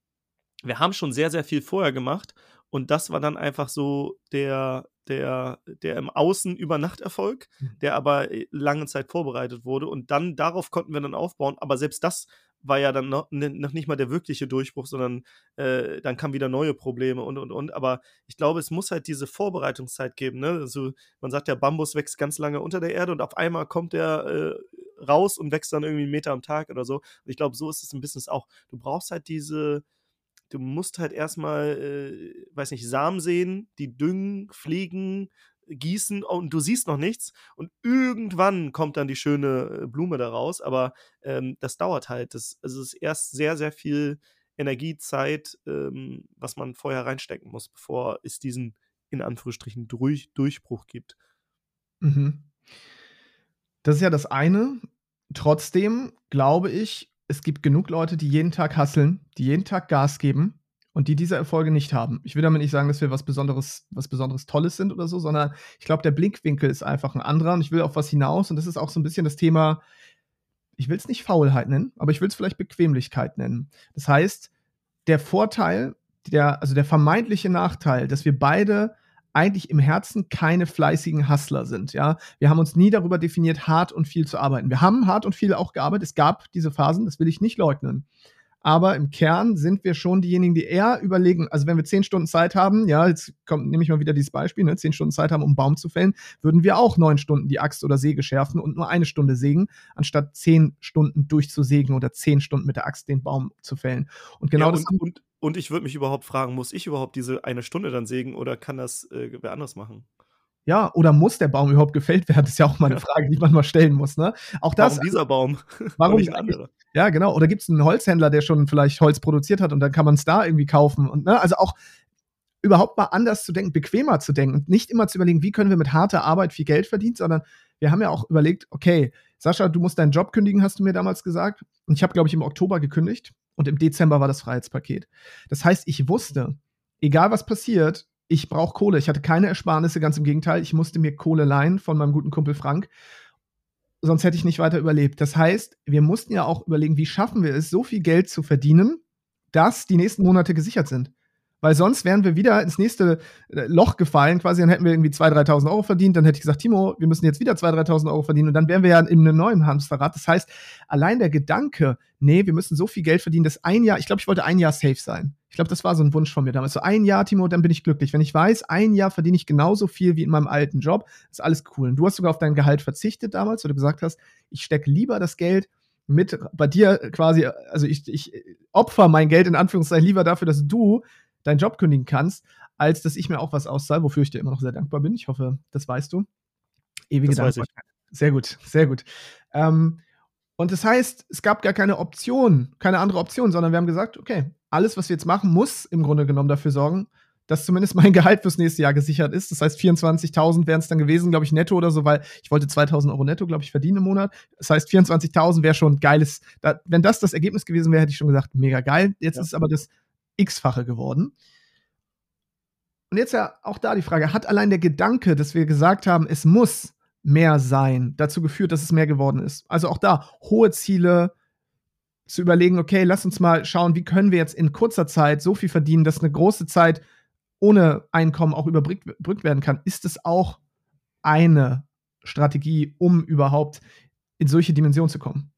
wir haben schon sehr, sehr viel vorher gemacht und das war dann einfach so der, der, der im Außen Übernachterfolg, mhm. der aber äh, lange Zeit vorbereitet wurde. Und dann darauf konnten wir dann aufbauen. Aber selbst das war ja dann noch, noch nicht mal der wirkliche Durchbruch, sondern äh, dann kamen wieder neue Probleme und und und. Aber ich glaube, es muss halt diese Vorbereitungszeit geben. Ne? Also man sagt ja, Bambus wächst ganz lange unter der Erde und auf einmal kommt der äh, raus und wächst dann irgendwie einen Meter am Tag oder so. Und ich glaube, so ist es im Business auch. Du brauchst halt diese du musst halt erstmal, äh, weiß nicht, Samen sehen, die düngen, pflegen, gießen und du siehst noch nichts und irgendwann kommt dann die schöne äh, Blume daraus, aber ähm, das dauert halt. Das, also es ist erst sehr, sehr viel Energie, Zeit, ähm, was man vorher reinstecken muss, bevor es diesen in Anführungsstrichen Durch, Durchbruch gibt. Mhm. Das ist ja das eine. Trotzdem glaube ich, es gibt genug Leute, die jeden Tag hasseln, die jeden Tag Gas geben und die diese Erfolge nicht haben. Ich will damit nicht sagen, dass wir was Besonderes, was Besonderes Tolles sind oder so, sondern ich glaube, der Blickwinkel ist einfach ein anderer und ich will auf was hinaus und das ist auch so ein bisschen das Thema, ich will es nicht Faulheit nennen, aber ich will es vielleicht Bequemlichkeit nennen. Das heißt, der Vorteil, der, also der vermeintliche Nachteil, dass wir beide eigentlich im Herzen keine fleißigen Hustler sind. Ja, wir haben uns nie darüber definiert, hart und viel zu arbeiten. Wir haben hart und viel auch gearbeitet. Es gab diese Phasen, das will ich nicht leugnen. Aber im Kern sind wir schon diejenigen, die eher überlegen, also wenn wir zehn Stunden Zeit haben, ja, jetzt kommt, nehme ich mal wieder dieses Beispiel, ne, zehn Stunden Zeit haben, um einen Baum zu fällen, würden wir auch neun Stunden die Axt oder Säge schärfen und nur eine Stunde sägen, anstatt zehn Stunden durchzusägen oder zehn Stunden mit der Axt den Baum zu fällen. Und genau ja, das. Und, und, und ich würde mich überhaupt fragen, muss ich überhaupt diese eine Stunde dann sägen oder kann das äh, wer anders machen? Ja, oder muss der Baum überhaupt gefällt werden? Das ist ja auch mal eine Frage, die man mal stellen muss. Ne? Auch das, warum dieser Baum? Warum nicht ein anderer? Ja, genau. Oder gibt es einen Holzhändler, der schon vielleicht Holz produziert hat und dann kann man es da irgendwie kaufen? Und ne, also auch überhaupt mal anders zu denken, bequemer zu denken und nicht immer zu überlegen, wie können wir mit harter Arbeit viel Geld verdienen, sondern wir haben ja auch überlegt, okay, Sascha, du musst deinen Job kündigen, hast du mir damals gesagt. Und ich habe, glaube ich, im Oktober gekündigt und im Dezember war das Freiheitspaket. Das heißt, ich wusste, egal was passiert, ich brauche Kohle. Ich hatte keine Ersparnisse, ganz im Gegenteil. Ich musste mir Kohle leihen von meinem guten Kumpel Frank. Sonst hätte ich nicht weiter überlebt. Das heißt, wir mussten ja auch überlegen, wie schaffen wir es, so viel Geld zu verdienen, dass die nächsten Monate gesichert sind. Weil sonst wären wir wieder ins nächste äh, Loch gefallen, quasi, dann hätten wir irgendwie 2.000, 3.000 Euro verdient. Dann hätte ich gesagt, Timo, wir müssen jetzt wieder 2.000, 3.000 Euro verdienen. Und dann wären wir ja in einem neuen Hamsterrad. Das heißt, allein der Gedanke, nee, wir müssen so viel Geld verdienen, dass ein Jahr, ich glaube, ich wollte ein Jahr safe sein. Ich glaube, das war so ein Wunsch von mir damals. So ein Jahr, Timo, dann bin ich glücklich. Wenn ich weiß, ein Jahr verdiene ich genauso viel wie in meinem alten Job, ist alles cool. Und du hast sogar auf dein Gehalt verzichtet damals, weil du gesagt hast, ich stecke lieber das Geld mit bei dir quasi, also ich, ich opfer mein Geld in Anführungszeichen lieber dafür, dass du deinen Job kündigen kannst, als dass ich mir auch was auszahle, wofür ich dir immer noch sehr dankbar bin. Ich hoffe, das weißt du. Ewige Dankbarkeit. Sehr gut, sehr gut. Ähm, und das heißt, es gab gar keine Option, keine andere Option, sondern wir haben gesagt, okay, alles, was wir jetzt machen, muss im Grunde genommen dafür sorgen, dass zumindest mein Gehalt fürs nächste Jahr gesichert ist. Das heißt, 24.000 wären es dann gewesen, glaube ich, netto oder so, weil ich wollte 2.000 Euro netto, glaube ich, verdienen im Monat. Das heißt, 24.000 wäre schon geiles. Da, wenn das das Ergebnis gewesen wäre, hätte ich schon gesagt, mega geil. Jetzt ja. ist aber das x-fache geworden. Und jetzt ja auch da die Frage, hat allein der Gedanke, dass wir gesagt haben, es muss mehr sein, dazu geführt, dass es mehr geworden ist? Also auch da hohe Ziele, zu überlegen, okay, lass uns mal schauen, wie können wir jetzt in kurzer Zeit so viel verdienen, dass eine große Zeit ohne Einkommen auch überbrückt werden kann. Ist es auch eine Strategie, um überhaupt in solche Dimensionen zu kommen?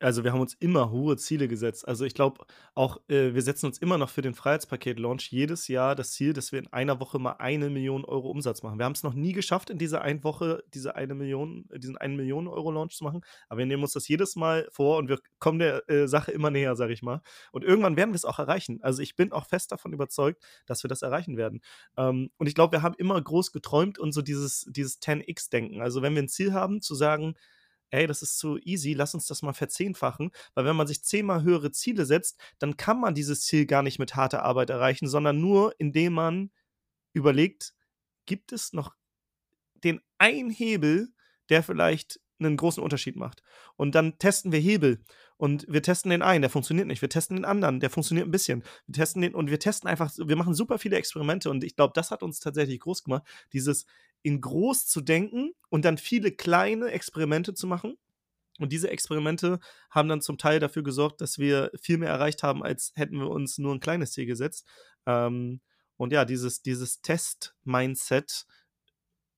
Also wir haben uns immer hohe Ziele gesetzt. Also ich glaube auch, äh, wir setzen uns immer noch für den Freiheitspaket-Launch jedes Jahr das Ziel, dass wir in einer Woche mal eine Million Euro Umsatz machen. Wir haben es noch nie geschafft, in dieser einen Woche diese eine Million, diesen einen Million Euro Launch zu machen. Aber wir nehmen uns das jedes Mal vor und wir kommen der äh, Sache immer näher, sage ich mal. Und irgendwann werden wir es auch erreichen. Also ich bin auch fest davon überzeugt, dass wir das erreichen werden. Ähm, und ich glaube, wir haben immer groß geträumt und so dieses, dieses 10x-Denken. Also wenn wir ein Ziel haben, zu sagen, ey, das ist zu easy, lass uns das mal verzehnfachen. Weil wenn man sich zehnmal höhere Ziele setzt, dann kann man dieses Ziel gar nicht mit harter Arbeit erreichen, sondern nur, indem man überlegt, gibt es noch den einen Hebel, der vielleicht einen großen Unterschied macht. Und dann testen wir Hebel und wir testen den einen, der funktioniert nicht. Wir testen den anderen, der funktioniert ein bisschen. Wir testen den und wir testen einfach, wir machen super viele Experimente und ich glaube, das hat uns tatsächlich groß gemacht, dieses in groß zu denken und dann viele kleine Experimente zu machen. Und diese Experimente haben dann zum Teil dafür gesorgt, dass wir viel mehr erreicht haben, als hätten wir uns nur ein kleines Ziel gesetzt. Ähm, und ja, dieses, dieses Test-Mindset,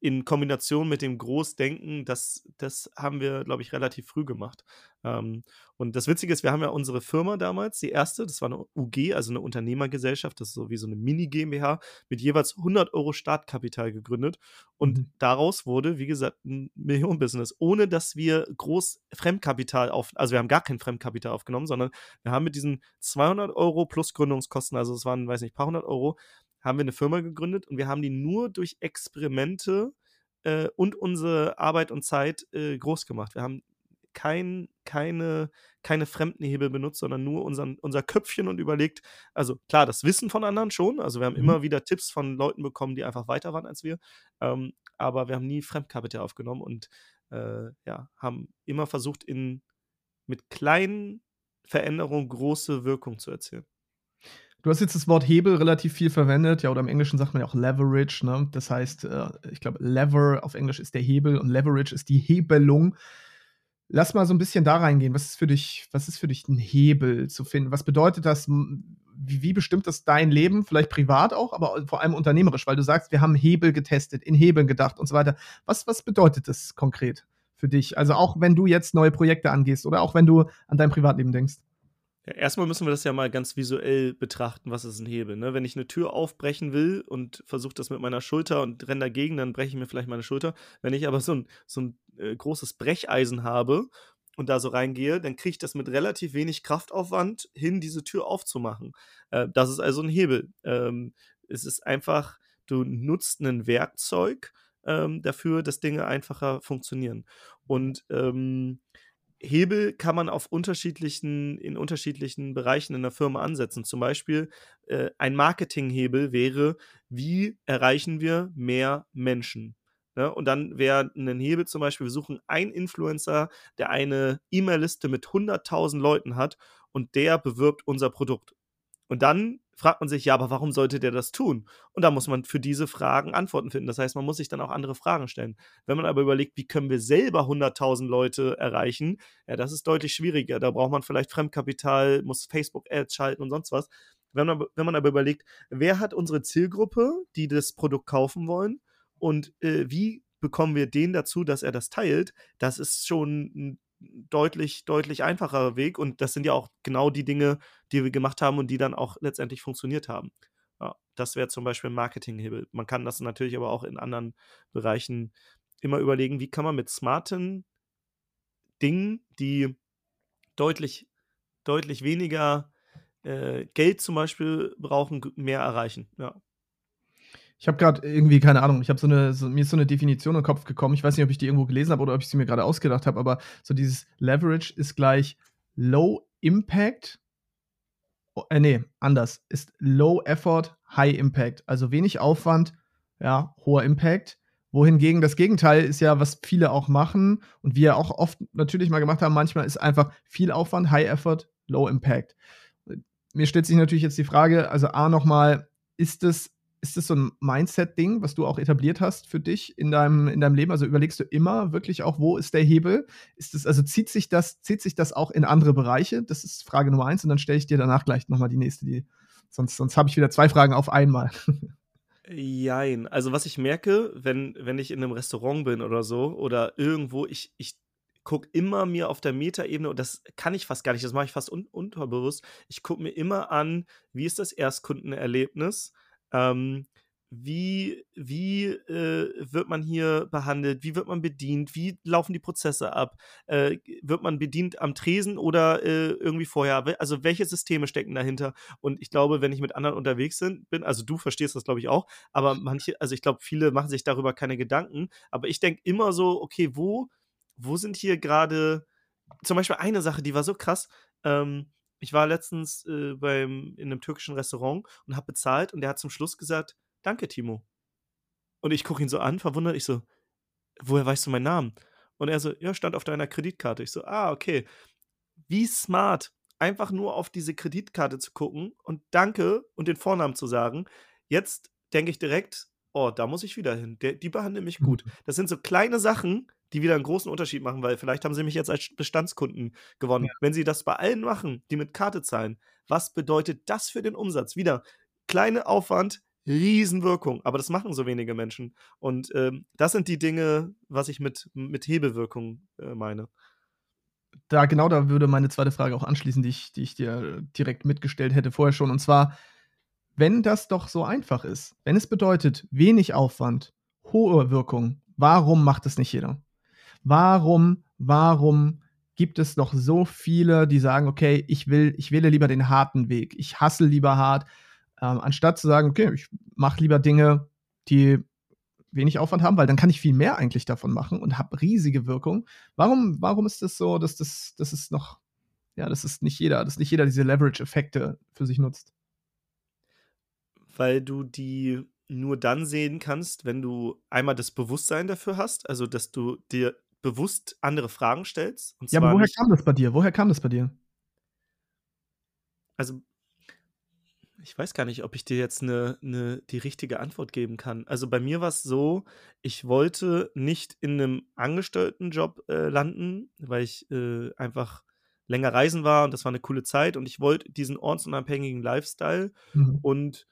in Kombination mit dem Großdenken, das, das haben wir, glaube ich, relativ früh gemacht. Ähm, und das Witzige ist, wir haben ja unsere Firma damals, die erste, das war eine UG, also eine Unternehmergesellschaft, das ist so wie so eine Mini-GmbH, mit jeweils 100 Euro Startkapital gegründet. Und mhm. daraus wurde, wie gesagt, ein Millionenbusiness, ohne dass wir groß Fremdkapital auf, also wir haben gar kein Fremdkapital aufgenommen, sondern wir haben mit diesen 200 Euro plus Gründungskosten, also es waren, weiß nicht, ein paar hundert Euro, haben wir eine Firma gegründet und wir haben die nur durch Experimente äh, und unsere Arbeit und Zeit äh, groß gemacht. Wir haben kein, keine, keine fremden Hebel benutzt, sondern nur unseren, unser Köpfchen und überlegt, also klar, das Wissen von anderen schon, also wir haben mhm. immer wieder Tipps von Leuten bekommen, die einfach weiter waren als wir, ähm, aber wir haben nie Fremdkapital aufgenommen und äh, ja, haben immer versucht, in, mit kleinen Veränderungen große Wirkung zu erzielen. Du hast jetzt das Wort Hebel relativ viel verwendet, ja, oder im Englischen sagt man ja auch Leverage, ne? Das heißt, äh, ich glaube, Lever auf Englisch ist der Hebel und Leverage ist die Hebelung. Lass mal so ein bisschen da reingehen. Was ist für dich, was ist für dich ein Hebel zu finden? Was bedeutet das? Wie, wie bestimmt das dein Leben? Vielleicht privat auch, aber vor allem unternehmerisch, weil du sagst, wir haben Hebel getestet, in Hebeln gedacht und so weiter. Was, was bedeutet das konkret für dich? Also auch wenn du jetzt neue Projekte angehst oder auch wenn du an dein Privatleben denkst. Ja, erstmal müssen wir das ja mal ganz visuell betrachten, was ist ein Hebel. Ne? Wenn ich eine Tür aufbrechen will und versuche das mit meiner Schulter und renne dagegen, dann breche ich mir vielleicht meine Schulter. Wenn ich aber so ein, so ein äh, großes Brecheisen habe und da so reingehe, dann kriege ich das mit relativ wenig Kraftaufwand hin, diese Tür aufzumachen. Äh, das ist also ein Hebel. Ähm, es ist einfach, du nutzt ein Werkzeug ähm, dafür, dass Dinge einfacher funktionieren. Und ähm, Hebel kann man auf unterschiedlichen, in unterschiedlichen Bereichen in der Firma ansetzen. Zum Beispiel äh, ein Marketinghebel wäre, wie erreichen wir mehr Menschen? Ne? Und dann wäre ein Hebel zum Beispiel, wir suchen einen Influencer, der eine E-Mail-Liste mit 100.000 Leuten hat und der bewirbt unser Produkt. Und dann fragt man sich, ja, aber warum sollte der das tun? Und da muss man für diese Fragen Antworten finden. Das heißt, man muss sich dann auch andere Fragen stellen. Wenn man aber überlegt, wie können wir selber 100.000 Leute erreichen, ja, das ist deutlich schwieriger. Da braucht man vielleicht Fremdkapital, muss Facebook-Ads schalten und sonst was. Wenn man, wenn man aber überlegt, wer hat unsere Zielgruppe, die das Produkt kaufen wollen und äh, wie bekommen wir den dazu, dass er das teilt, das ist schon ein deutlich, deutlich einfacher Weg. Und das sind ja auch genau die Dinge, die wir gemacht haben und die dann auch letztendlich funktioniert haben. Ja, das wäre zum Beispiel ein Marketinghebel. Man kann das natürlich aber auch in anderen Bereichen immer überlegen, wie kann man mit smarten Dingen, die deutlich, deutlich weniger äh, Geld zum Beispiel brauchen, mehr erreichen. Ja. Ich habe gerade irgendwie, keine Ahnung, ich habe so eine, so, mir ist so eine Definition im Kopf gekommen. Ich weiß nicht, ob ich die irgendwo gelesen habe oder ob ich sie mir gerade ausgedacht habe, aber so dieses Leverage ist gleich Low Impact. Oh, äh, nee, anders. Ist Low Effort, High Impact. Also wenig Aufwand, ja, hoher Impact. Wohingegen das Gegenteil ist ja, was viele auch machen und wir auch oft natürlich mal gemacht haben, manchmal ist einfach viel Aufwand, High Effort, Low Impact. Mir stellt sich natürlich jetzt die Frage, also A nochmal, ist es ist das so ein Mindset-Ding, was du auch etabliert hast für dich in deinem, in deinem Leben? Also überlegst du immer wirklich auch, wo ist der Hebel? Ist das, also zieht sich das, zieht sich das auch in andere Bereiche? Das ist Frage Nummer eins und dann stelle ich dir danach gleich nochmal die nächste, die, sonst, sonst habe ich wieder zwei Fragen auf einmal. Jein. Also was ich merke, wenn, wenn ich in einem Restaurant bin oder so oder irgendwo, ich, ich gucke immer mir auf der Metaebene, und das kann ich fast gar nicht, das mache ich fast un unterbewusst, ich gucke mir immer an, wie ist das Erstkundenerlebnis? Ähm, wie wie äh, wird man hier behandelt? Wie wird man bedient? Wie laufen die Prozesse ab? Äh, wird man bedient am Tresen oder äh, irgendwie vorher? Also welche Systeme stecken dahinter? Und ich glaube, wenn ich mit anderen unterwegs bin, also du verstehst das, glaube ich, auch, aber manche, also ich glaube, viele machen sich darüber keine Gedanken. Aber ich denke immer so, okay, wo, wo sind hier gerade zum Beispiel eine Sache, die war so krass. Ähm, ich war letztens äh, beim, in einem türkischen Restaurant und habe bezahlt und der hat zum Schluss gesagt, danke Timo. Und ich gucke ihn so an, verwundert, ich so, woher weißt du meinen Namen? Und er so, ja, stand auf deiner Kreditkarte. Ich so, ah, okay. Wie smart, einfach nur auf diese Kreditkarte zu gucken und danke und den Vornamen zu sagen. Jetzt denke ich direkt, oh, da muss ich wieder hin. Der, die behandeln mich gut. Das sind so kleine Sachen, die wieder einen großen Unterschied machen, weil vielleicht haben sie mich jetzt als Bestandskunden gewonnen. Ja. Wenn sie das bei allen machen, die mit Karte zahlen, was bedeutet das für den Umsatz? Wieder kleiner Aufwand, Riesenwirkung, aber das machen so wenige Menschen. Und ähm, das sind die Dinge, was ich mit, mit Hebelwirkung äh, meine. Da genau da würde meine zweite Frage auch anschließen, die ich, die ich dir direkt mitgestellt hätte vorher schon. Und zwar, wenn das doch so einfach ist, wenn es bedeutet wenig Aufwand, hohe Wirkung, warum macht es nicht jeder? Warum, warum gibt es noch so viele, die sagen, okay, ich will, ich wähle lieber den harten Weg, ich hasse lieber hart, ähm, anstatt zu sagen, okay, ich mache lieber Dinge, die wenig Aufwand haben, weil dann kann ich viel mehr eigentlich davon machen und habe riesige Wirkung. Warum, warum ist das so, dass das, das ist noch, ja, das ist nicht jeder, dass nicht jeder diese Leverage-Effekte für sich nutzt? Weil du die nur dann sehen kannst, wenn du einmal das Bewusstsein dafür hast, also dass du dir bewusst andere Fragen stellst. ja, aber woher kam das bei dir? Woher kam das bei dir? Also, ich weiß gar nicht, ob ich dir jetzt eine, eine, die richtige Antwort geben kann. Also bei mir war es so, ich wollte nicht in einem Angestelltenjob äh, landen, weil ich äh, einfach länger reisen war und das war eine coole Zeit und ich wollte diesen ortsunabhängigen Lifestyle mhm. und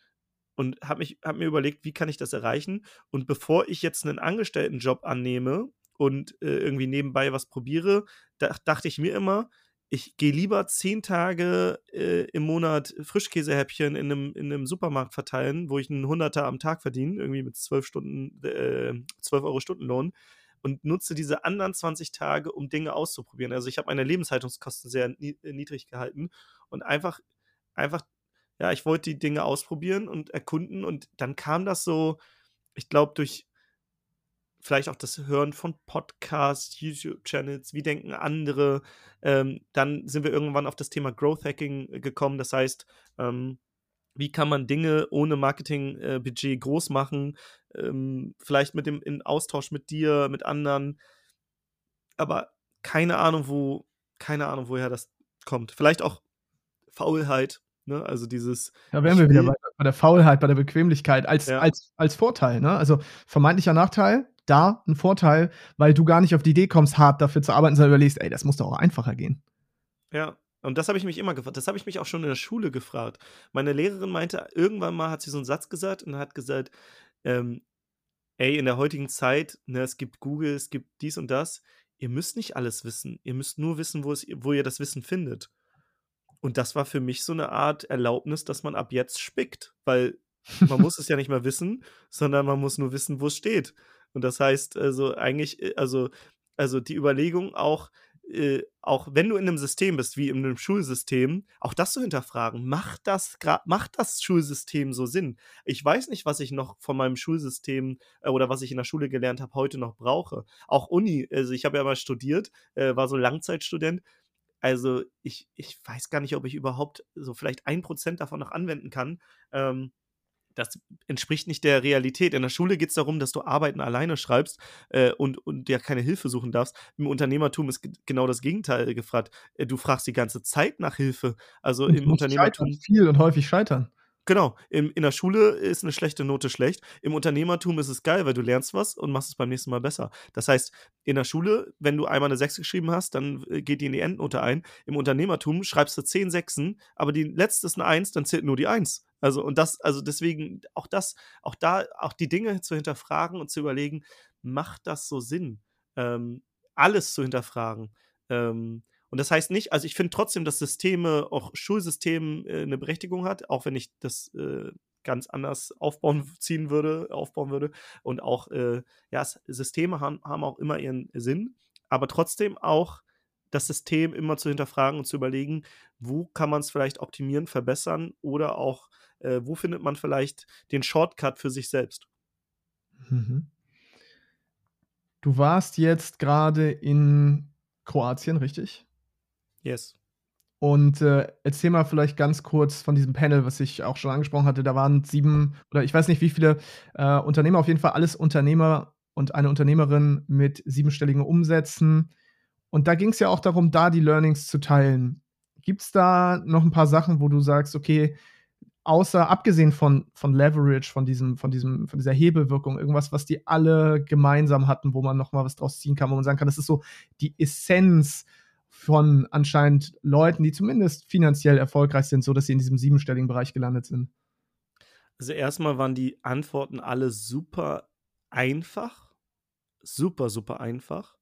und habe hab mir überlegt, wie kann ich das erreichen? Und bevor ich jetzt einen Angestelltenjob annehme, und äh, irgendwie nebenbei was probiere, da, dachte ich mir immer, ich gehe lieber zehn Tage äh, im Monat Frischkäsehäppchen in einem, in einem Supermarkt verteilen, wo ich einen Hunderter am Tag verdiene, irgendwie mit zwölf Stunden, äh, 12 Euro Stundenlohn und nutze diese anderen 20 Tage, um Dinge auszuprobieren. Also ich habe meine Lebenshaltungskosten sehr niedrig gehalten und einfach, einfach, ja, ich wollte die Dinge ausprobieren und erkunden und dann kam das so, ich glaube, durch vielleicht auch das Hören von Podcasts, YouTube-Channels, wie denken andere. Ähm, dann sind wir irgendwann auf das Thema Growth Hacking äh, gekommen. Das heißt, ähm, wie kann man Dinge ohne Marketingbudget äh, groß machen? Ähm, vielleicht mit dem in Austausch mit dir, mit anderen. Aber keine Ahnung, wo, keine Ahnung, woher das kommt. Vielleicht auch Faulheit. Ne? Also dieses. Da wären wir wieder bei, bei, der Faulheit, bei der Bequemlichkeit als, ja. als, als Vorteil. Ne? Also vermeintlicher Nachteil, da ein Vorteil, weil du gar nicht auf die Idee kommst, hart dafür zu arbeiten, sondern überlegst, ey, das muss doch auch einfacher gehen. Ja, und das habe ich mich immer gefragt. Das habe ich mich auch schon in der Schule gefragt. Meine Lehrerin meinte, irgendwann mal hat sie so einen Satz gesagt und hat gesagt, ähm, ey, in der heutigen Zeit, ne, es gibt Google, es gibt dies und das. Ihr müsst nicht alles wissen. Ihr müsst nur wissen, wo, es, wo ihr das Wissen findet. Und das war für mich so eine Art Erlaubnis, dass man ab jetzt spickt, weil man muss es ja nicht mehr wissen, sondern man muss nur wissen, wo es steht. Und das heißt, also eigentlich, äh, also, also die Überlegung auch, äh, auch wenn du in einem System bist, wie in einem Schulsystem, auch das zu hinterfragen, macht das, macht das Schulsystem so Sinn? Ich weiß nicht, was ich noch von meinem Schulsystem äh, oder was ich in der Schule gelernt habe, heute noch brauche. Auch Uni, also ich habe ja mal studiert, äh, war so Langzeitstudent. Also ich, ich weiß gar nicht, ob ich überhaupt so vielleicht ein Prozent davon noch anwenden kann. Ähm, das entspricht nicht der Realität. In der Schule geht es darum, dass du Arbeiten alleine schreibst äh, und, und ja keine Hilfe suchen darfst. Im Unternehmertum ist genau das Gegenteil gefragt. Äh, du fragst die ganze Zeit nach Hilfe. Also und im Unternehmertum. Viel und häufig scheitern. Genau, Im, in der Schule ist eine schlechte Note schlecht. Im Unternehmertum ist es geil, weil du lernst was und machst es beim nächsten Mal besser. Das heißt, in der Schule, wenn du einmal eine 6 geschrieben hast, dann äh, geht die in die Endnote ein. Im Unternehmertum schreibst du 10 Sechsen, aber die letzte ist eine 1, dann zählt nur die 1. Also, und das, also deswegen, auch das, auch da, auch die Dinge zu hinterfragen und zu überlegen, macht das so Sinn? Ähm, alles zu hinterfragen. Ähm, und das heißt nicht, also ich finde trotzdem, dass Systeme, auch Schulsystem äh, eine Berechtigung hat, auch wenn ich das äh, ganz anders aufbauen ziehen würde, aufbauen würde. Und auch, äh, ja, Systeme haben, haben auch immer ihren Sinn, aber trotzdem auch das System immer zu hinterfragen und zu überlegen, wo kann man es vielleicht optimieren, verbessern oder auch, äh, wo findet man vielleicht den Shortcut für sich selbst. Mhm. Du warst jetzt gerade in Kroatien, richtig? Yes. Und äh, erzähl mal vielleicht ganz kurz von diesem Panel, was ich auch schon angesprochen hatte. Da waren sieben oder ich weiß nicht wie viele äh, Unternehmer, auf jeden Fall alles Unternehmer und eine Unternehmerin mit siebenstelligen Umsätzen. Und da ging es ja auch darum, da die Learnings zu teilen. Gibt es da noch ein paar Sachen, wo du sagst, okay, außer abgesehen von, von Leverage, von diesem, von diesem, von dieser Hebelwirkung, irgendwas, was die alle gemeinsam hatten, wo man noch mal was draus ziehen kann, wo man sagen kann, das ist so die Essenz von anscheinend Leuten, die zumindest finanziell erfolgreich sind, so dass sie in diesem siebenstelligen Bereich gelandet sind? Also erstmal waren die Antworten alle super einfach, super, super einfach.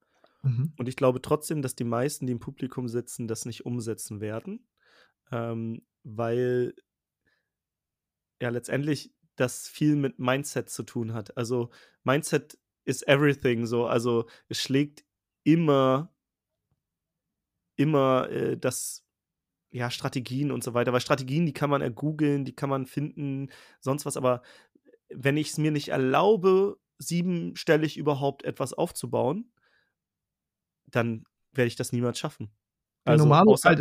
Mhm. Und ich glaube trotzdem, dass die meisten, die im Publikum sitzen, das nicht umsetzen werden, ähm, weil ja letztendlich das viel mit Mindset zu tun hat. Also Mindset is everything so. Also es schlägt immer immer äh, das, ja, Strategien und so weiter. Weil Strategien, die kann man ergoogeln, die kann man finden, sonst was. Aber wenn ich es mir nicht erlaube, siebenstellig überhaupt etwas aufzubauen, dann werde ich das niemals schaffen. Also, Normalo halt,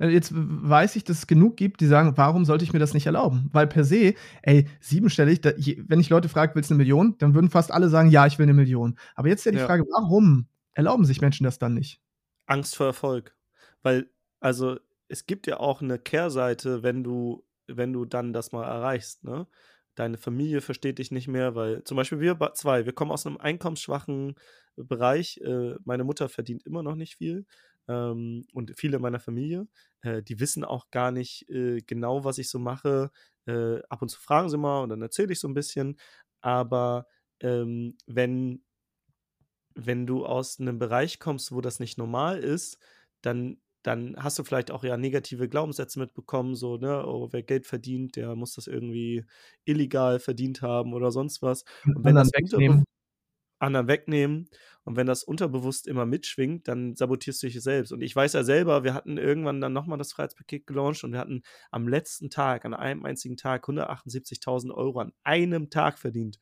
äh, jetzt weiß ich, dass es genug gibt, die sagen, warum sollte ich mir das nicht erlauben? Weil per se, ey, siebenstellig, da, je, wenn ich Leute frage, willst du eine Million, dann würden fast alle sagen, ja, ich will eine Million. Aber jetzt ist ja die ja. Frage, warum erlauben sich Menschen das dann nicht? Angst vor Erfolg. Weil, also, es gibt ja auch eine Kehrseite, wenn du, wenn du dann das mal erreichst, ne? Deine Familie versteht dich nicht mehr, weil zum Beispiel wir zwei, wir kommen aus einem einkommensschwachen Bereich. Äh, meine Mutter verdient immer noch nicht viel ähm, und viele meiner Familie, äh, die wissen auch gar nicht äh, genau, was ich so mache. Ab und zu fragen sie mal und dann erzähle ich so ein bisschen. Aber ähm, wenn, wenn du aus einem Bereich kommst, wo das nicht normal ist, dann dann hast du vielleicht auch ja negative Glaubenssätze mitbekommen, so, ne, oh, wer Geld verdient, der muss das irgendwie illegal verdient haben oder sonst was. Und wenn das wegnehmen. Anderen wegnehmen und wenn das unterbewusst immer mitschwingt, dann sabotierst du dich selbst. Und ich weiß ja selber, wir hatten irgendwann dann nochmal das Freiheitspaket gelauncht und wir hatten am letzten Tag, an einem einzigen Tag, 178.000 Euro an einem Tag verdient.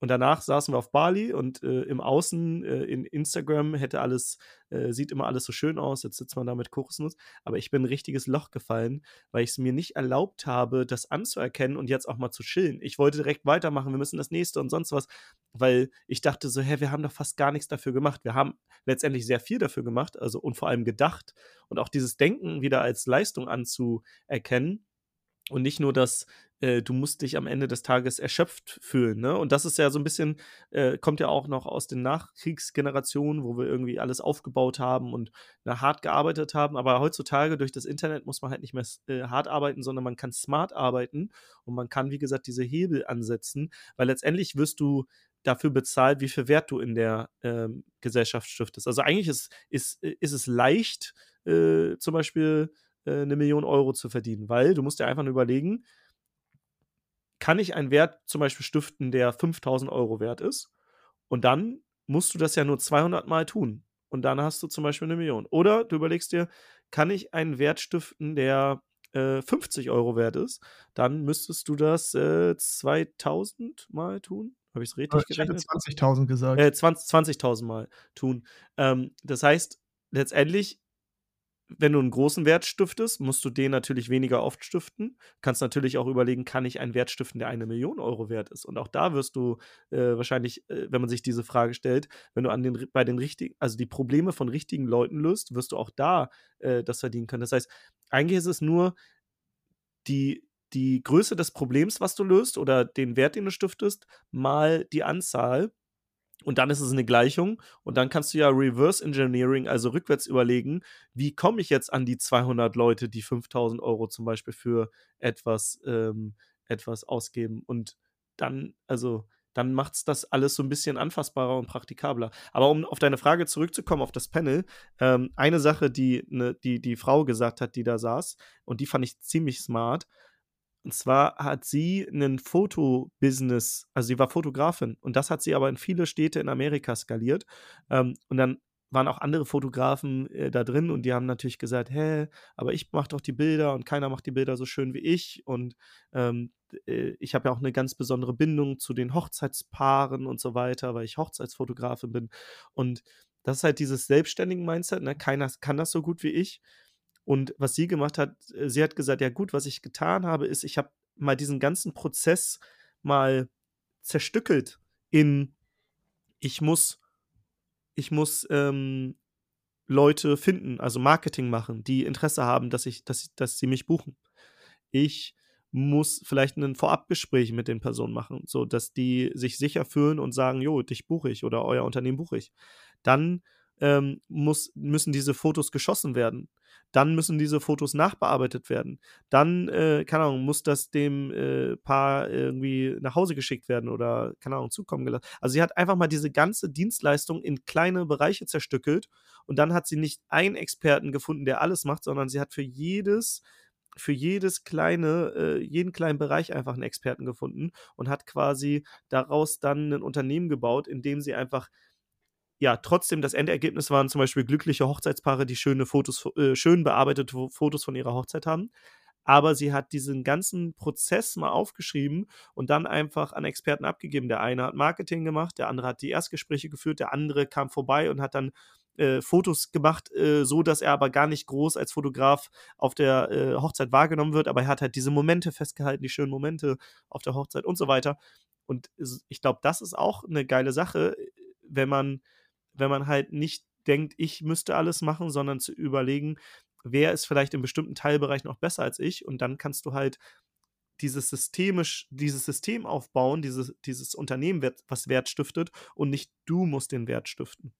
Und danach saßen wir auf Bali und äh, im Außen äh, in Instagram hätte alles, äh, sieht immer alles so schön aus. Jetzt sitzt man da mit Kokosnuss. Aber ich bin ein richtiges Loch gefallen, weil ich es mir nicht erlaubt habe, das anzuerkennen und jetzt auch mal zu chillen. Ich wollte direkt weitermachen, wir müssen das nächste und sonst was, weil ich dachte so, hä, wir haben doch fast gar nichts dafür gemacht. Wir haben letztendlich sehr viel dafür gemacht, also und vor allem gedacht und auch dieses Denken wieder als Leistung anzuerkennen und nicht nur das, äh, du musst dich am Ende des Tages erschöpft fühlen. Ne? Und das ist ja so ein bisschen, äh, kommt ja auch noch aus den Nachkriegsgenerationen, wo wir irgendwie alles aufgebaut haben und na, hart gearbeitet haben. Aber heutzutage durch das Internet muss man halt nicht mehr äh, hart arbeiten, sondern man kann smart arbeiten und man kann, wie gesagt, diese Hebel ansetzen, weil letztendlich wirst du dafür bezahlt, wie viel Wert du in der ähm, Gesellschaft stiftest. Also eigentlich ist, ist, ist es leicht, äh, zum Beispiel äh, eine Million Euro zu verdienen, weil du musst dir einfach nur überlegen, kann ich einen Wert zum Beispiel stiften, der 5000 Euro wert ist und dann musst du das ja nur 200 Mal tun und dann hast du zum Beispiel eine Million. Oder du überlegst dir, kann ich einen Wert stiften, der äh, 50 Euro wert ist, dann müsstest du das äh, 2000 Mal tun. Habe ich es richtig ich gerechnet? Ich hätte 20.000 gesagt. Äh, 20.000 20 Mal tun. Ähm, das heißt, letztendlich wenn du einen großen Wert stiftest, musst du den natürlich weniger oft stiften. Kannst natürlich auch überlegen, kann ich einen Wert stiften, der eine Million Euro wert ist? Und auch da wirst du äh, wahrscheinlich, äh, wenn man sich diese Frage stellt, wenn du an den bei den richtigen, also die Probleme von richtigen Leuten löst, wirst du auch da äh, das verdienen können. Das heißt, eigentlich ist es nur die die Größe des Problems, was du löst, oder den Wert, den du stiftest, mal die Anzahl und dann ist es eine Gleichung und dann kannst du ja Reverse Engineering, also rückwärts überlegen, wie komme ich jetzt an die 200 Leute, die 5000 Euro zum Beispiel für etwas, ähm, etwas ausgeben. Und dann, also, dann macht es das alles so ein bisschen anfassbarer und praktikabler. Aber um auf deine Frage zurückzukommen, auf das Panel, ähm, eine Sache, die, ne, die die Frau gesagt hat, die da saß, und die fand ich ziemlich smart, und zwar hat sie einen Fotobusiness, also sie war Fotografin und das hat sie aber in viele Städte in Amerika skaliert. Ähm, und dann waren auch andere Fotografen äh, da drin und die haben natürlich gesagt, hä, aber ich mache doch die Bilder und keiner macht die Bilder so schön wie ich und ähm, äh, ich habe ja auch eine ganz besondere Bindung zu den Hochzeitspaaren und so weiter, weil ich Hochzeitsfotografin bin und das ist halt dieses selbstständigen Mindset, ne? keiner kann das so gut wie ich und was sie gemacht hat, äh, sie hat gesagt, ja gut, was ich getan habe, ist, ich habe mal diesen ganzen Prozess mal zerstückelt in, ich muss, ich muss ähm, Leute finden, also Marketing machen, die Interesse haben, dass ich, dass, dass sie mich buchen. Ich muss vielleicht ein Vorabgespräch mit den Personen machen, so dass die sich sicher fühlen und sagen, jo, dich buche ich oder euer Unternehmen buche ich. Dann ähm, muss, müssen diese Fotos geschossen werden. Dann müssen diese Fotos nachbearbeitet werden. Dann, äh, keine Ahnung, muss das dem äh, Paar irgendwie nach Hause geschickt werden oder, keine Ahnung, zukommen gelassen. Also sie hat einfach mal diese ganze Dienstleistung in kleine Bereiche zerstückelt und dann hat sie nicht einen Experten gefunden, der alles macht, sondern sie hat für jedes für jedes kleine, äh, jeden kleinen Bereich einfach einen Experten gefunden und hat quasi daraus dann ein Unternehmen gebaut, in dem sie einfach ja, trotzdem das Endergebnis waren zum Beispiel glückliche Hochzeitspaare, die schöne Fotos, äh, schön bearbeitete Fotos von ihrer Hochzeit haben. Aber sie hat diesen ganzen Prozess mal aufgeschrieben und dann einfach an Experten abgegeben. Der eine hat Marketing gemacht, der andere hat die Erstgespräche geführt, der andere kam vorbei und hat dann äh, Fotos gemacht, äh, so dass er aber gar nicht groß als Fotograf auf der äh, Hochzeit wahrgenommen wird, aber er hat halt diese Momente festgehalten, die schönen Momente auf der Hochzeit und so weiter. Und ich glaube, das ist auch eine geile Sache, wenn man wenn man halt nicht denkt, ich müsste alles machen, sondern zu überlegen, wer ist vielleicht in bestimmten Teilbereichen noch besser als ich und dann kannst du halt dieses systemisch, dieses System aufbauen, dieses, dieses Unternehmen, was Wert stiftet und nicht du musst den Wert stiften.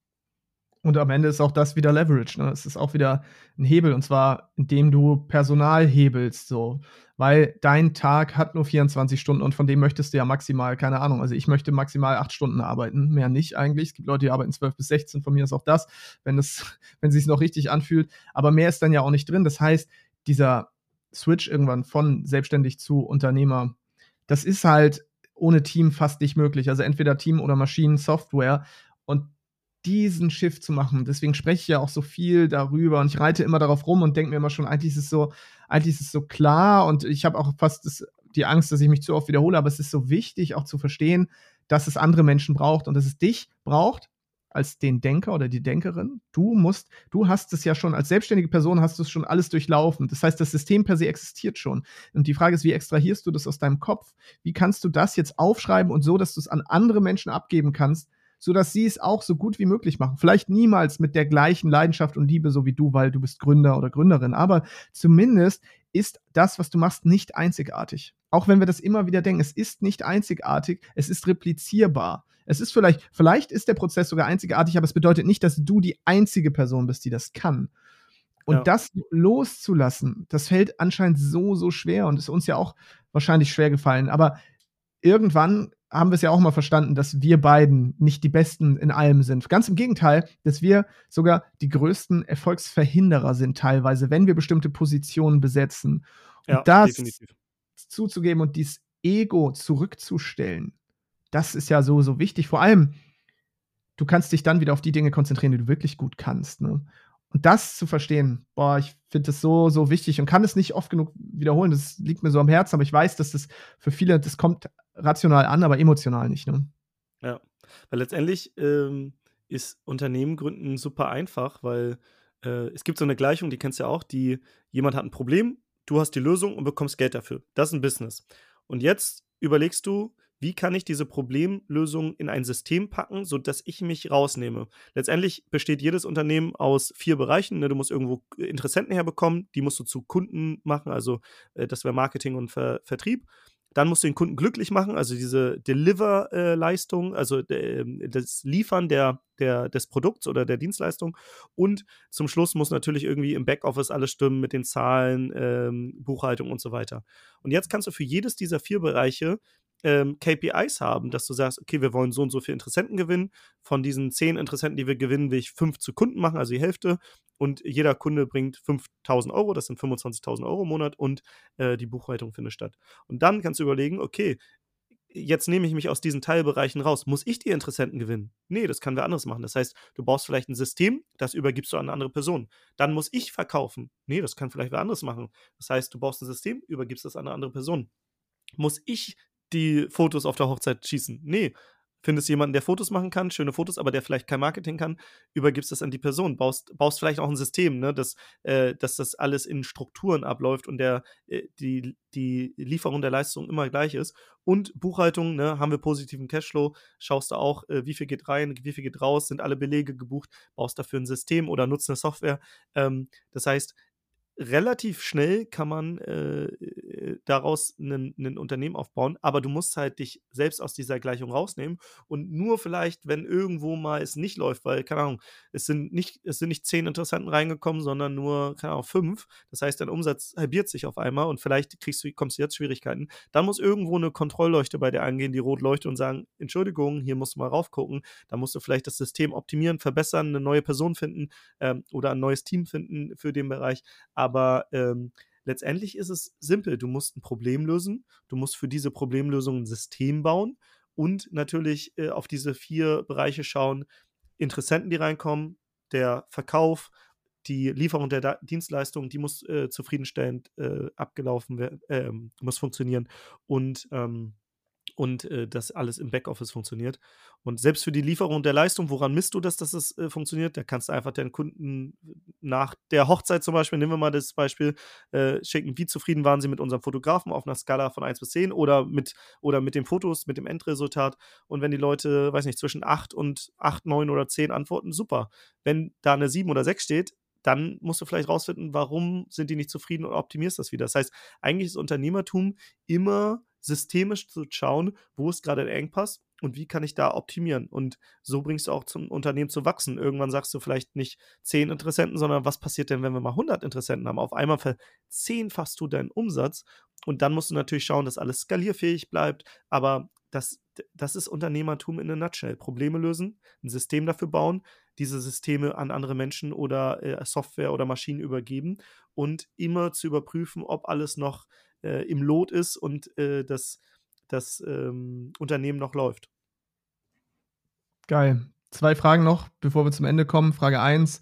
Und am Ende ist auch das wieder Leverage. Ne? Es ist auch wieder ein Hebel und zwar, indem du Personal hebelst, so. Weil dein Tag hat nur 24 Stunden und von dem möchtest du ja maximal, keine Ahnung, also ich möchte maximal acht Stunden arbeiten, mehr nicht eigentlich. Es gibt Leute, die arbeiten 12 bis 16, von mir ist auch das, wenn es, wenn sich noch richtig anfühlt. Aber mehr ist dann ja auch nicht drin. Das heißt, dieser Switch irgendwann von selbstständig zu Unternehmer, das ist halt ohne Team fast nicht möglich. Also entweder Team oder Maschinen, Software. Und diesen Shift zu machen. Deswegen spreche ich ja auch so viel darüber und ich reite immer darauf rum und denke mir immer schon, eigentlich ist es so, eigentlich ist es so klar und ich habe auch fast das, die Angst, dass ich mich zu oft wiederhole, aber es ist so wichtig auch zu verstehen, dass es andere Menschen braucht und dass es dich braucht als den Denker oder die Denkerin. Du musst, du hast es ja schon, als selbstständige Person hast du es schon alles durchlaufen. Das heißt, das System per se existiert schon. Und die Frage ist, wie extrahierst du das aus deinem Kopf? Wie kannst du das jetzt aufschreiben und so, dass du es an andere Menschen abgeben kannst, sodass sie es auch so gut wie möglich machen. Vielleicht niemals mit der gleichen Leidenschaft und Liebe, so wie du, weil du bist Gründer oder Gründerin, aber zumindest ist das, was du machst, nicht einzigartig. Auch wenn wir das immer wieder denken, es ist nicht einzigartig, es ist replizierbar. Es ist vielleicht, vielleicht ist der Prozess sogar einzigartig, aber es bedeutet nicht, dass du die einzige Person bist, die das kann. Und ja. das loszulassen, das fällt anscheinend so, so schwer und ist uns ja auch wahrscheinlich schwer gefallen. Aber irgendwann haben wir es ja auch mal verstanden, dass wir beiden nicht die Besten in allem sind. Ganz im Gegenteil, dass wir sogar die größten Erfolgsverhinderer sind teilweise, wenn wir bestimmte Positionen besetzen. Und ja, das definitiv. zuzugeben und dieses Ego zurückzustellen, das ist ja so, so wichtig. Vor allem, du kannst dich dann wieder auf die Dinge konzentrieren, die du wirklich gut kannst. Ne? Und das zu verstehen, boah, ich finde das so, so wichtig und kann es nicht oft genug wiederholen. Das liegt mir so am Herzen, aber ich weiß, dass das für viele, das kommt rational an, aber emotional nicht. Ne? Ja, weil letztendlich ähm, ist Unternehmen gründen super einfach, weil äh, es gibt so eine Gleichung, die kennst du ja auch, die jemand hat ein Problem, du hast die Lösung und bekommst Geld dafür. Das ist ein Business. Und jetzt überlegst du, wie kann ich diese Problemlösung in ein System packen, sodass ich mich rausnehme. Letztendlich besteht jedes Unternehmen aus vier Bereichen. Ne? Du musst irgendwo Interessenten herbekommen, die musst du zu Kunden machen, also äh, das wäre Marketing und Ver Vertrieb. Dann musst du den Kunden glücklich machen, also diese Deliver-Leistung, äh, also äh, das Liefern der, der, des Produkts oder der Dienstleistung. Und zum Schluss muss natürlich irgendwie im Backoffice alles stimmen mit den Zahlen, ähm, Buchhaltung und so weiter. Und jetzt kannst du für jedes dieser vier Bereiche ähm, KPIs haben, dass du sagst, okay, wir wollen so und so viele Interessenten gewinnen. Von diesen zehn Interessenten, die wir gewinnen, will ich fünf zu Kunden machen, also die Hälfte. Und jeder Kunde bringt 5000 Euro, das sind 25.000 Euro im Monat und äh, die Buchhaltung findet statt. Und dann kannst du überlegen, okay, jetzt nehme ich mich aus diesen Teilbereichen raus. Muss ich die Interessenten gewinnen? Nee, das kann wer anderes machen. Das heißt, du baust vielleicht ein System, das übergibst du an eine andere Person. Dann muss ich verkaufen. Nee, das kann vielleicht wer anderes machen. Das heißt, du baust ein System, übergibst es an eine andere Person. Muss ich die Fotos auf der Hochzeit schießen. Nee, findest jemanden, der Fotos machen kann, schöne Fotos, aber der vielleicht kein Marketing kann, übergibst das an die Person, baust, baust vielleicht auch ein System, ne, dass, äh, dass das alles in Strukturen abläuft und der, äh, die, die Lieferung der Leistung immer gleich ist. Und Buchhaltung, ne, haben wir positiven Cashflow, schaust du auch, äh, wie viel geht rein, wie viel geht raus, sind alle Belege gebucht, baust dafür ein System oder nutzt eine Software. Ähm, das heißt, relativ schnell kann man äh, äh daraus ein Unternehmen aufbauen, aber du musst halt dich selbst aus dieser Gleichung rausnehmen und nur vielleicht, wenn irgendwo mal es nicht läuft, weil, keine Ahnung, es sind nicht, es sind nicht zehn Interessanten reingekommen, sondern nur, keine Ahnung, fünf. Das heißt, dein Umsatz halbiert sich auf einmal und vielleicht kriegst du, kommst du jetzt Schwierigkeiten. Dann muss irgendwo eine Kontrollleuchte bei dir angehen, die rot leuchtet und sagen, Entschuldigung, hier musst du mal raufgucken. Da musst du vielleicht das System optimieren, verbessern, eine neue Person finden ähm, oder ein neues Team finden für den Bereich. Aber aber ähm, letztendlich ist es simpel. Du musst ein Problem lösen, du musst für diese Problemlösung ein System bauen und natürlich äh, auf diese vier Bereiche schauen, Interessenten, die reinkommen, der Verkauf, die Lieferung der da Dienstleistung, die muss äh, zufriedenstellend äh, abgelaufen werden, ähm, muss funktionieren. Und ähm, und äh, das alles im Backoffice funktioniert. Und selbst für die Lieferung der Leistung, woran misst du das, dass es äh, funktioniert? Da kannst du einfach den Kunden nach der Hochzeit zum Beispiel, nehmen wir mal das Beispiel, äh, schicken, wie zufrieden waren sie mit unserem Fotografen auf einer Skala von 1 bis 10 oder mit, oder mit den Fotos, mit dem Endresultat. Und wenn die Leute, weiß nicht, zwischen 8 und 8, 9 oder 10 antworten, super. Wenn da eine 7 oder 6 steht, dann musst du vielleicht rausfinden, warum sind die nicht zufrieden und optimierst das wieder. Das heißt, eigentlich ist Unternehmertum immer systemisch zu schauen, wo ist gerade der Engpass und wie kann ich da optimieren? Und so bringst du auch zum Unternehmen zu wachsen. Irgendwann sagst du vielleicht nicht zehn Interessenten, sondern was passiert denn, wenn wir mal 100 Interessenten haben? Auf einmal verzehnfachst du deinen Umsatz und dann musst du natürlich schauen, dass alles skalierfähig bleibt. Aber das, das ist Unternehmertum in a nutshell. Probleme lösen, ein System dafür bauen, diese Systeme an andere Menschen oder äh, Software oder Maschinen übergeben und immer zu überprüfen, ob alles noch äh, im Lot ist und äh, das, das ähm, Unternehmen noch läuft. Geil. Zwei Fragen noch, bevor wir zum Ende kommen. Frage 1.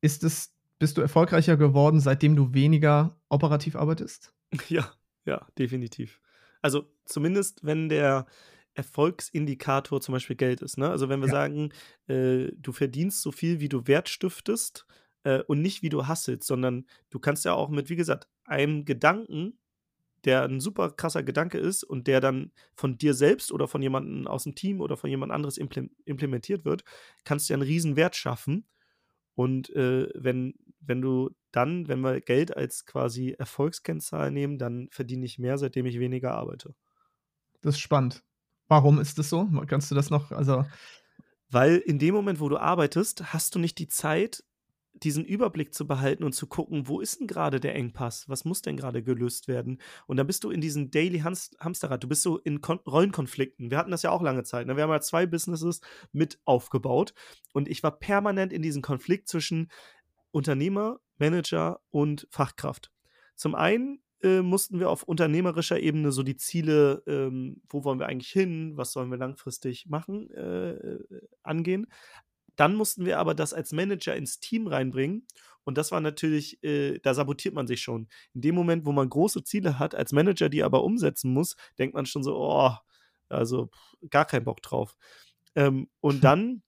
Ist es, bist du erfolgreicher geworden, seitdem du weniger operativ arbeitest? Ja, ja, definitiv. Also zumindest, wenn der Erfolgsindikator zum Beispiel Geld ist. Ne? Also wenn wir ja. sagen, äh, du verdienst so viel, wie du Wert stiftest äh, und nicht wie du hasselst, sondern du kannst ja auch mit, wie gesagt, einem Gedanken, der ein super krasser Gedanke ist und der dann von dir selbst oder von jemandem aus dem Team oder von jemand anderes implementiert wird, kannst du ja einen riesen Wert schaffen. Und äh, wenn, wenn du dann, wenn wir Geld als quasi Erfolgskennzahl nehmen, dann verdiene ich mehr, seitdem ich weniger arbeite. Das ist spannend. Warum ist das so? Kannst du das noch, also. Weil in dem Moment, wo du arbeitest, hast du nicht die Zeit, diesen Überblick zu behalten und zu gucken, wo ist denn gerade der Engpass? Was muss denn gerade gelöst werden? Und dann bist du in diesem Daily Hamsterrad. Du bist so in Kon Rollenkonflikten. Wir hatten das ja auch lange Zeit. Ne? Wir haben ja zwei Businesses mit aufgebaut. Und ich war permanent in diesem Konflikt zwischen Unternehmer, Manager und Fachkraft. Zum einen äh, mussten wir auf unternehmerischer Ebene so die Ziele, ähm, wo wollen wir eigentlich hin, was sollen wir langfristig machen, äh, äh angehen. Dann mussten wir aber das als Manager ins Team reinbringen. Und das war natürlich, äh, da sabotiert man sich schon. In dem Moment, wo man große Ziele hat, als Manager, die aber umsetzen muss, denkt man schon so, oh, also gar keinen Bock drauf. Ähm, und dann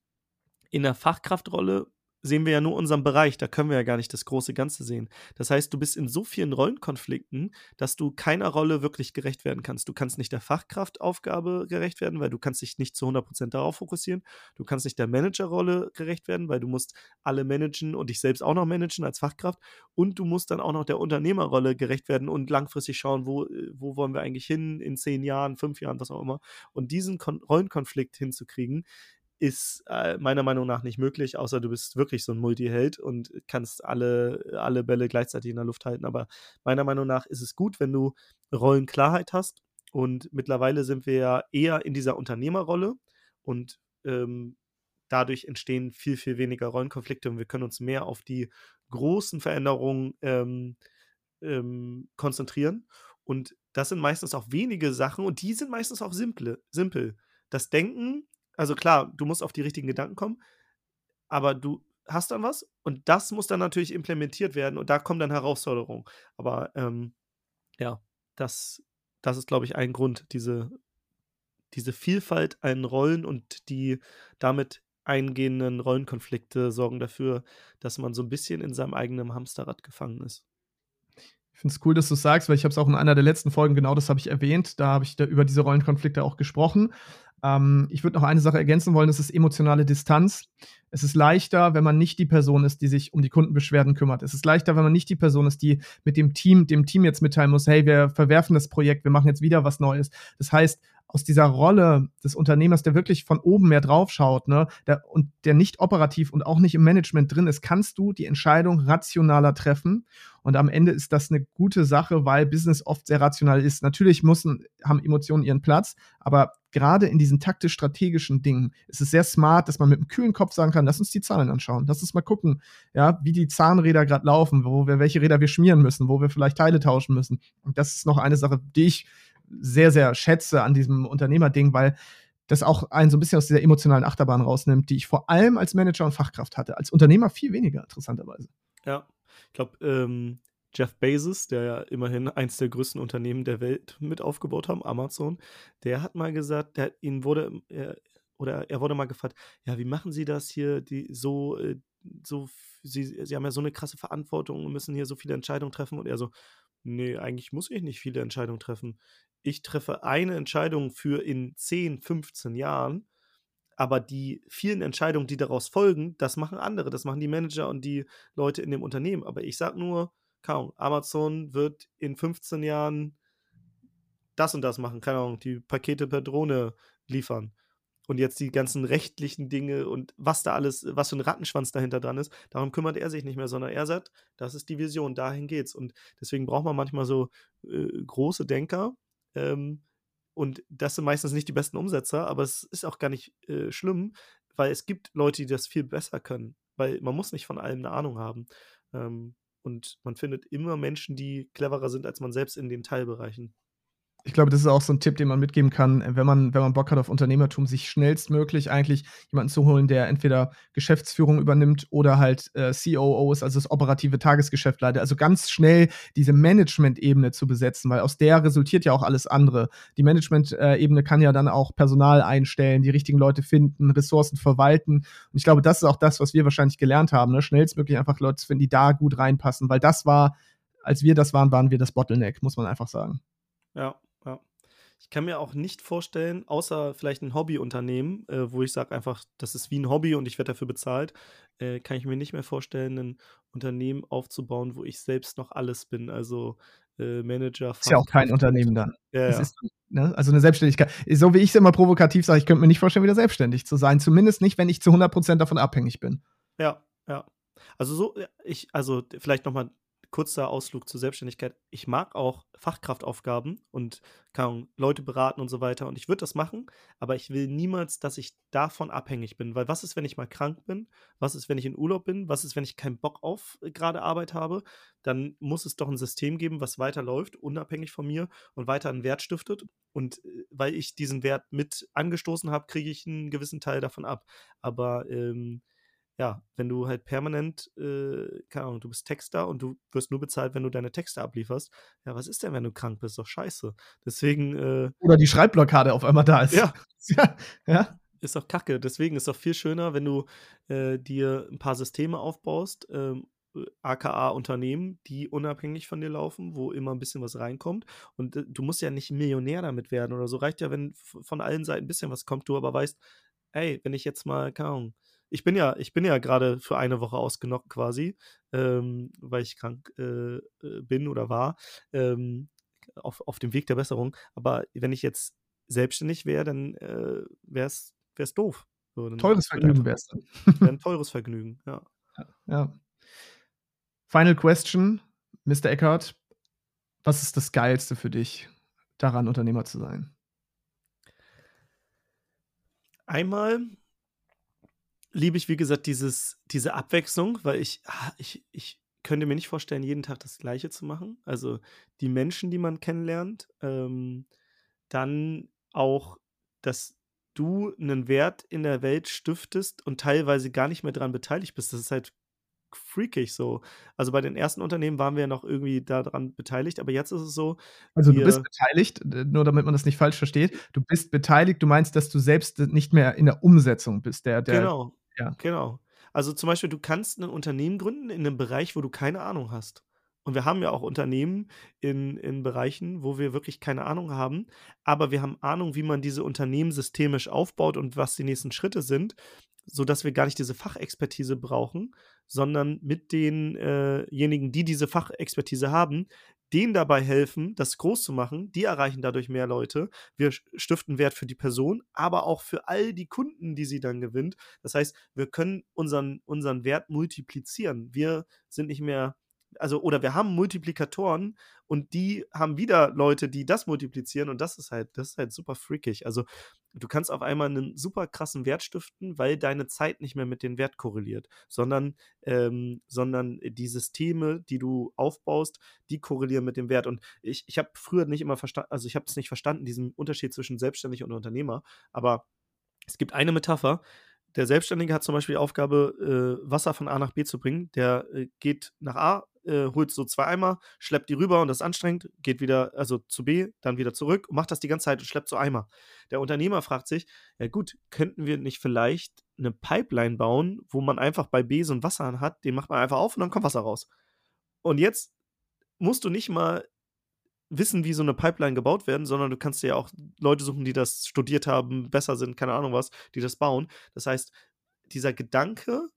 in der Fachkraftrolle sehen wir ja nur unseren Bereich, da können wir ja gar nicht das große Ganze sehen. Das heißt, du bist in so vielen Rollenkonflikten, dass du keiner Rolle wirklich gerecht werden kannst. Du kannst nicht der Fachkraftaufgabe gerecht werden, weil du kannst dich nicht zu 100% darauf fokussieren. Du kannst nicht der Managerrolle gerecht werden, weil du musst alle managen und dich selbst auch noch managen als Fachkraft. Und du musst dann auch noch der Unternehmerrolle gerecht werden und langfristig schauen, wo, wo wollen wir eigentlich hin in zehn Jahren, fünf Jahren, was auch immer. Und diesen Kon Rollenkonflikt hinzukriegen, ist äh, meiner Meinung nach nicht möglich, außer du bist wirklich so ein Multiheld und kannst alle, alle Bälle gleichzeitig in der Luft halten. Aber meiner Meinung nach ist es gut, wenn du Rollenklarheit hast. Und mittlerweile sind wir ja eher in dieser Unternehmerrolle und ähm, dadurch entstehen viel, viel weniger Rollenkonflikte und wir können uns mehr auf die großen Veränderungen ähm, ähm, konzentrieren. Und das sind meistens auch wenige Sachen und die sind meistens auch simple, simpel. Das Denken also klar, du musst auf die richtigen Gedanken kommen, aber du hast dann was und das muss dann natürlich implementiert werden und da kommen dann Herausforderungen. Aber ähm, ja, das, das ist, glaube ich, ein Grund, diese, diese Vielfalt an Rollen und die damit eingehenden Rollenkonflikte sorgen dafür, dass man so ein bisschen in seinem eigenen Hamsterrad gefangen ist. Ich finde es cool, dass du es sagst, weil ich habe es auch in einer der letzten Folgen, genau das habe ich erwähnt, da habe ich da über diese Rollenkonflikte auch gesprochen. Ähm, ich würde noch eine Sache ergänzen wollen, das ist emotionale Distanz. Es ist leichter, wenn man nicht die Person ist, die sich um die Kundenbeschwerden kümmert. Es ist leichter, wenn man nicht die Person ist, die mit dem Team, dem Team jetzt mitteilen muss, hey, wir verwerfen das Projekt, wir machen jetzt wieder was Neues. Das heißt, aus dieser Rolle des Unternehmers, der wirklich von oben mehr draufschaut, ne, der, und der nicht operativ und auch nicht im Management drin ist, kannst du die Entscheidung rationaler treffen. Und am Ende ist das eine gute Sache, weil Business oft sehr rational ist. Natürlich müssen, haben Emotionen ihren Platz, aber gerade in diesen taktisch-strategischen Dingen ist es sehr smart, dass man mit einem kühlen Kopf sagen kann, lass uns die Zahlen anschauen, lass uns mal gucken, ja, wie die Zahnräder gerade laufen, wo wir, welche Räder wir schmieren müssen, wo wir vielleicht Teile tauschen müssen. Und das ist noch eine Sache, die ich sehr, sehr schätze an diesem Unternehmerding, weil das auch einen so ein bisschen aus dieser emotionalen Achterbahn rausnimmt, die ich vor allem als Manager und Fachkraft hatte. Als Unternehmer viel weniger, interessanterweise. Ja, ich glaube, ähm, Jeff Bezos, der ja immerhin eins der größten Unternehmen der Welt mit aufgebaut haben, Amazon, der hat mal gesagt, der, ihn wurde, er, oder er wurde mal gefragt, ja, wie machen Sie das hier, die so, äh, so, Sie, Sie haben ja so eine krasse Verantwortung und müssen hier so viele Entscheidungen treffen und er so, nee, eigentlich muss ich nicht viele Entscheidungen treffen ich treffe eine Entscheidung für in 10, 15 Jahren, aber die vielen Entscheidungen, die daraus folgen, das machen andere, das machen die Manager und die Leute in dem Unternehmen. Aber ich sage nur, kaum, Amazon wird in 15 Jahren das und das machen, keine Ahnung, die Pakete per Drohne liefern. Und jetzt die ganzen rechtlichen Dinge und was da alles, was für ein Rattenschwanz dahinter dran ist, darum kümmert er sich nicht mehr, sondern er sagt, das ist die Vision, dahin geht's. Und deswegen braucht man manchmal so äh, große Denker. Ähm, und das sind meistens nicht die besten Umsetzer, aber es ist auch gar nicht äh, schlimm, weil es gibt Leute, die das viel besser können. Weil man muss nicht von allem eine Ahnung haben. Ähm, und man findet immer Menschen, die cleverer sind als man selbst in den Teilbereichen ich glaube, das ist auch so ein Tipp, den man mitgeben kann, wenn man, wenn man Bock hat auf Unternehmertum, sich schnellstmöglich eigentlich jemanden zu holen, der entweder Geschäftsführung übernimmt oder halt äh, COO ist, also das operative Tagesgeschäft leitet. Also ganz schnell diese Management-Ebene zu besetzen, weil aus der resultiert ja auch alles andere. Die Management-Ebene kann ja dann auch Personal einstellen, die richtigen Leute finden, Ressourcen verwalten. Und ich glaube, das ist auch das, was wir wahrscheinlich gelernt haben, ne? schnellstmöglich einfach Leute zu finden, die da gut reinpassen, weil das war, als wir das waren, waren wir das Bottleneck, muss man einfach sagen. Ja, ich kann mir auch nicht vorstellen, außer vielleicht ein Hobbyunternehmen, äh, wo ich sage einfach, das ist wie ein Hobby und ich werde dafür bezahlt, äh, kann ich mir nicht mehr vorstellen, ein Unternehmen aufzubauen, wo ich selbst noch alles bin. Also äh, Manager. Ist ja auch kein Unternehmen dann. Ja, ja. Ist, ne? Also eine Selbstständigkeit. So wie ich es immer provokativ sage, ich könnte mir nicht vorstellen, wieder selbstständig zu sein. Zumindest nicht, wenn ich zu 100% davon abhängig bin. Ja, ja. Also so, ich, also vielleicht nochmal kurzer Ausflug zur Selbstständigkeit. Ich mag auch Fachkraftaufgaben und kann Leute beraten und so weiter. Und ich würde das machen, aber ich will niemals, dass ich davon abhängig bin. Weil was ist, wenn ich mal krank bin? Was ist, wenn ich in Urlaub bin? Was ist, wenn ich keinen Bock auf äh, gerade Arbeit habe? Dann muss es doch ein System geben, was weiterläuft, unabhängig von mir und weiter einen Wert stiftet. Und äh, weil ich diesen Wert mit angestoßen habe, kriege ich einen gewissen Teil davon ab. Aber ähm, ja, wenn du halt permanent, äh, keine Ahnung, du bist Texter und du wirst nur bezahlt, wenn du deine Texte ablieferst. Ja, was ist denn, wenn du krank bist? Doch scheiße. Deswegen. Äh, Oder die Schreibblockade auf einmal da ist. Ja. ja. ja. Ist doch kacke. Deswegen ist es doch viel schöner, wenn du äh, dir ein paar Systeme aufbaust, ähm, aka Unternehmen, die unabhängig von dir laufen, wo immer ein bisschen was reinkommt. Und äh, du musst ja nicht Millionär damit werden oder so. Reicht ja, wenn von allen Seiten ein bisschen was kommt, du aber weißt, ey, wenn ich jetzt mal, keine Ahnung, ich bin ja, ich bin ja gerade für eine Woche ausgenockt quasi, ähm, weil ich krank äh, äh, bin oder war, ähm, auf, auf dem Weg der Besserung. Aber wenn ich jetzt selbstständig wäre, dann äh, wäre es doof. So, teures Vergnügen wäre es dann. Wär ein teures Vergnügen, ja. ja. Final question, Mr. Eckhardt. Was ist das Geilste für dich, daran Unternehmer zu sein? Einmal liebe ich, wie gesagt, dieses, diese Abwechslung, weil ich, ah, ich, ich könnte mir nicht vorstellen, jeden Tag das Gleiche zu machen. Also die Menschen, die man kennenlernt, ähm, dann auch, dass du einen Wert in der Welt stiftest und teilweise gar nicht mehr daran beteiligt bist. Das ist halt freakig so. Also bei den ersten Unternehmen waren wir ja noch irgendwie daran beteiligt, aber jetzt ist es so. Also du bist beteiligt, nur damit man das nicht falsch versteht. Du bist beteiligt, du meinst, dass du selbst nicht mehr in der Umsetzung bist. Der, der, genau, ja. Genau. Also zum Beispiel, du kannst ein Unternehmen gründen in einem Bereich, wo du keine Ahnung hast. Und wir haben ja auch Unternehmen in, in Bereichen, wo wir wirklich keine Ahnung haben, aber wir haben Ahnung, wie man diese Unternehmen systemisch aufbaut und was die nächsten Schritte sind, sodass wir gar nicht diese Fachexpertise brauchen, sondern mit denjenigen, äh die diese Fachexpertise haben, denen dabei helfen, das groß zu machen. Die erreichen dadurch mehr Leute. Wir stiften Wert für die Person, aber auch für all die Kunden, die sie dann gewinnt. Das heißt, wir können unseren, unseren Wert multiplizieren. Wir sind nicht mehr also, oder wir haben Multiplikatoren und die haben wieder Leute, die das multiplizieren und das ist halt, das ist halt super freakig. Also, du kannst auf einmal einen super krassen Wert stiften, weil deine Zeit nicht mehr mit dem Wert korreliert, sondern, ähm, sondern die Systeme, die du aufbaust, die korrelieren mit dem Wert. Und ich, ich habe früher nicht immer verstanden, also ich habe es nicht verstanden, diesen Unterschied zwischen selbstständig und Unternehmer, aber es gibt eine Metapher, der Selbstständige hat zum Beispiel die Aufgabe, äh, Wasser von A nach B zu bringen. Der äh, geht nach A, äh, holt so zwei Eimer, schleppt die rüber und das ist anstrengend, geht wieder, also zu B, dann wieder zurück und macht das die ganze Zeit und schleppt so Eimer. Der Unternehmer fragt sich, ja gut, könnten wir nicht vielleicht eine Pipeline bauen, wo man einfach bei B so ein Wasser hat, den macht man einfach auf und dann kommt Wasser raus. Und jetzt musst du nicht mal wissen, wie so eine Pipeline gebaut werden, sondern du kannst dir ja auch Leute suchen, die das studiert haben, besser sind, keine Ahnung was, die das bauen. Das heißt, dieser Gedanke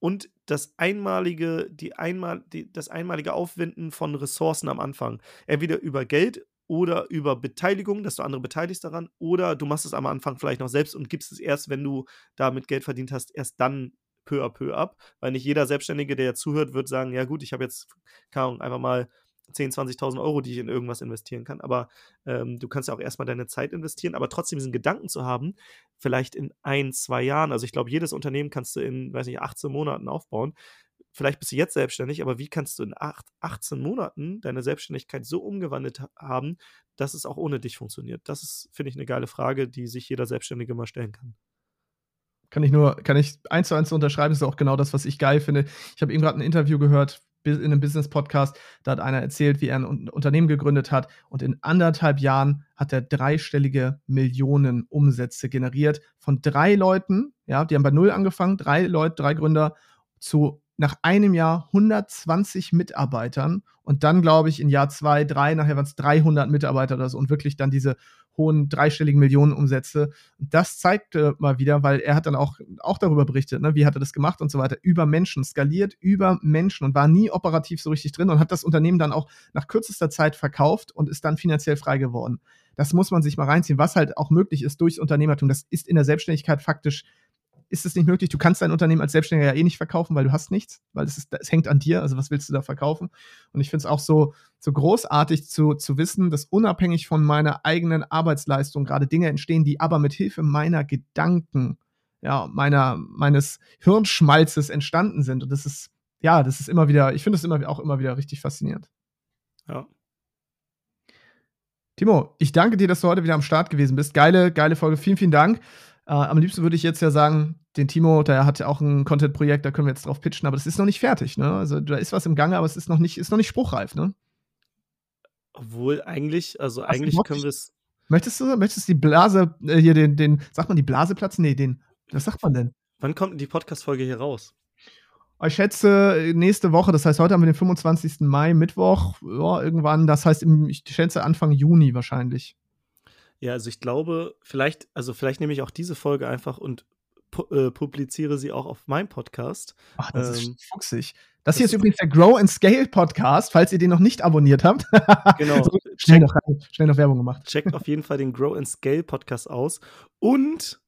und das einmalige, die einmal, die, das einmalige Aufwinden von Ressourcen am Anfang, entweder über Geld oder über Beteiligung, dass du andere beteiligst daran, oder du machst es am Anfang vielleicht noch selbst und gibst es erst, wenn du damit Geld verdient hast, erst dann peu à peu ab, weil nicht jeder Selbstständige, der zuhört, wird sagen, ja gut, ich habe jetzt, keine Ahnung, einfach mal 10.000, 20.000 Euro, die ich in irgendwas investieren kann. Aber ähm, du kannst ja auch erstmal deine Zeit investieren, aber trotzdem diesen Gedanken zu haben, vielleicht in ein, zwei Jahren, also ich glaube, jedes Unternehmen kannst du in, weiß nicht, 18 Monaten aufbauen. Vielleicht bist du jetzt selbstständig, aber wie kannst du in 8, 18 Monaten deine Selbstständigkeit so umgewandelt haben, dass es auch ohne dich funktioniert? Das ist, finde ich, eine geile Frage, die sich jeder Selbstständige mal stellen kann. Kann ich nur, kann ich eins zu eins unterschreiben, das ist auch genau das, was ich geil finde. Ich habe eben gerade ein Interview gehört in einem Business-Podcast, da hat einer erzählt, wie er ein Unternehmen gegründet hat und in anderthalb Jahren hat er dreistellige Millionen Umsätze generiert von drei Leuten, ja, die haben bei null angefangen, drei Leute, drei Gründer zu nach einem Jahr 120 Mitarbeitern und dann, glaube ich, in Jahr zwei, drei, nachher waren es 300 Mitarbeiter oder so und wirklich dann diese hohen dreistelligen Millionenumsätze. Das zeigte mal wieder, weil er hat dann auch, auch darüber berichtet, ne, wie hat er das gemacht und so weiter, über Menschen, skaliert über Menschen und war nie operativ so richtig drin und hat das Unternehmen dann auch nach kürzester Zeit verkauft und ist dann finanziell frei geworden. Das muss man sich mal reinziehen, was halt auch möglich ist durchs Unternehmertum. Das ist in der Selbstständigkeit faktisch ist es nicht möglich. Du kannst dein Unternehmen als Selbstständiger ja eh nicht verkaufen, weil du hast nichts, weil es, ist, es hängt an dir. Also was willst du da verkaufen? Und ich finde es auch so, so großartig zu, zu wissen, dass unabhängig von meiner eigenen Arbeitsleistung gerade Dinge entstehen, die aber mit Hilfe meiner Gedanken, ja, meiner, meines Hirnschmalzes entstanden sind. Und das ist, ja, das ist immer wieder, ich finde es immer, auch immer wieder richtig faszinierend. Ja. Timo, ich danke dir, dass du heute wieder am Start gewesen bist. Geile, geile Folge. Vielen, vielen Dank. Äh, am liebsten würde ich jetzt ja sagen, den Timo, der hat ja auch ein Content-Projekt, da können wir jetzt drauf pitchen, aber das ist noch nicht fertig, ne? Also da ist was im Gange, aber es ist noch nicht, ist noch nicht spruchreif, ne? Obwohl eigentlich, also Hast eigentlich können wir es. Möchtest du, möchtest die Blase, äh, hier den, den, sagt man die Blase platzen? Nee, den, was sagt man denn? Wann kommt die Podcast-Folge hier raus? Ich schätze nächste Woche, das heißt heute haben wir den 25. Mai, Mittwoch, ja, irgendwann, das heißt, ich schätze Anfang Juni wahrscheinlich. Ja, also ich glaube, vielleicht, also vielleicht nehme ich auch diese Folge einfach und pu äh, publiziere sie auch auf meinem Podcast. Ach, das ähm, ist fuchsig. Das, das hier ist übrigens der Grow and Scale Podcast, falls ihr den noch nicht abonniert habt. Genau. so, schnell, noch, schnell noch Werbung gemacht. Checkt auf jeden Fall den Grow and Scale Podcast aus und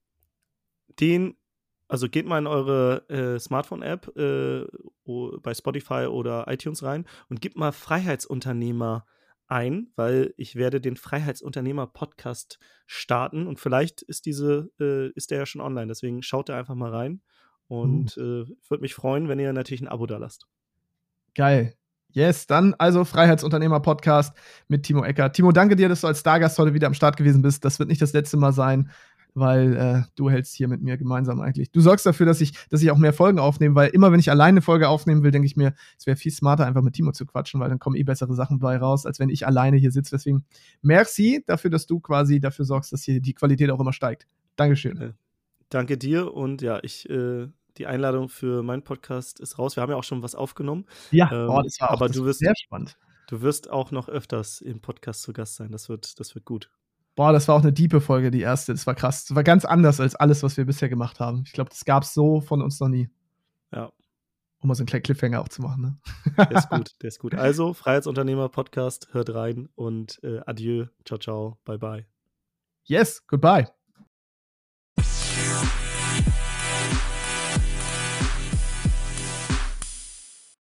den also geht mal in eure äh, Smartphone-App äh, bei Spotify oder iTunes rein und gebt mal Freiheitsunternehmer ein, weil ich werde den Freiheitsunternehmer-Podcast starten und vielleicht ist diese, äh, ist der ja schon online. Deswegen schaut da einfach mal rein und uh. äh, würde mich freuen, wenn ihr natürlich ein Abo da lasst. Geil. Yes, dann also Freiheitsunternehmer-Podcast mit Timo Ecker. Timo, danke dir, dass du als Stargast heute wieder am Start gewesen bist. Das wird nicht das letzte Mal sein weil äh, du hältst hier mit mir gemeinsam eigentlich. Du sorgst dafür, dass ich, dass ich auch mehr Folgen aufnehme, weil immer, wenn ich alleine eine Folge aufnehmen will, denke ich mir, es wäre viel smarter, einfach mit Timo zu quatschen, weil dann kommen eh bessere Sachen bei raus, als wenn ich alleine hier sitze. Deswegen merci dafür, dass du quasi dafür sorgst, dass hier die Qualität auch immer steigt. Dankeschön. Danke dir und ja, ich äh die Einladung für meinen Podcast ist raus. Wir haben ja auch schon was aufgenommen. Ja, ähm, oh, das war auch aber du wirst, sehr spannend. Du wirst auch noch öfters im Podcast zu Gast sein. Das wird, das wird gut. Boah, das war auch eine diepe Folge, die erste. Das war krass. Das war ganz anders als alles, was wir bisher gemacht haben. Ich glaube, das gab es so von uns noch nie. Ja. Um mal so einen kleinen Cliffhanger aufzumachen. Ne? Der ist gut, der ist gut. Also, Freiheitsunternehmer-Podcast, hört rein und äh, adieu, ciao, ciao, bye, bye. Yes, goodbye.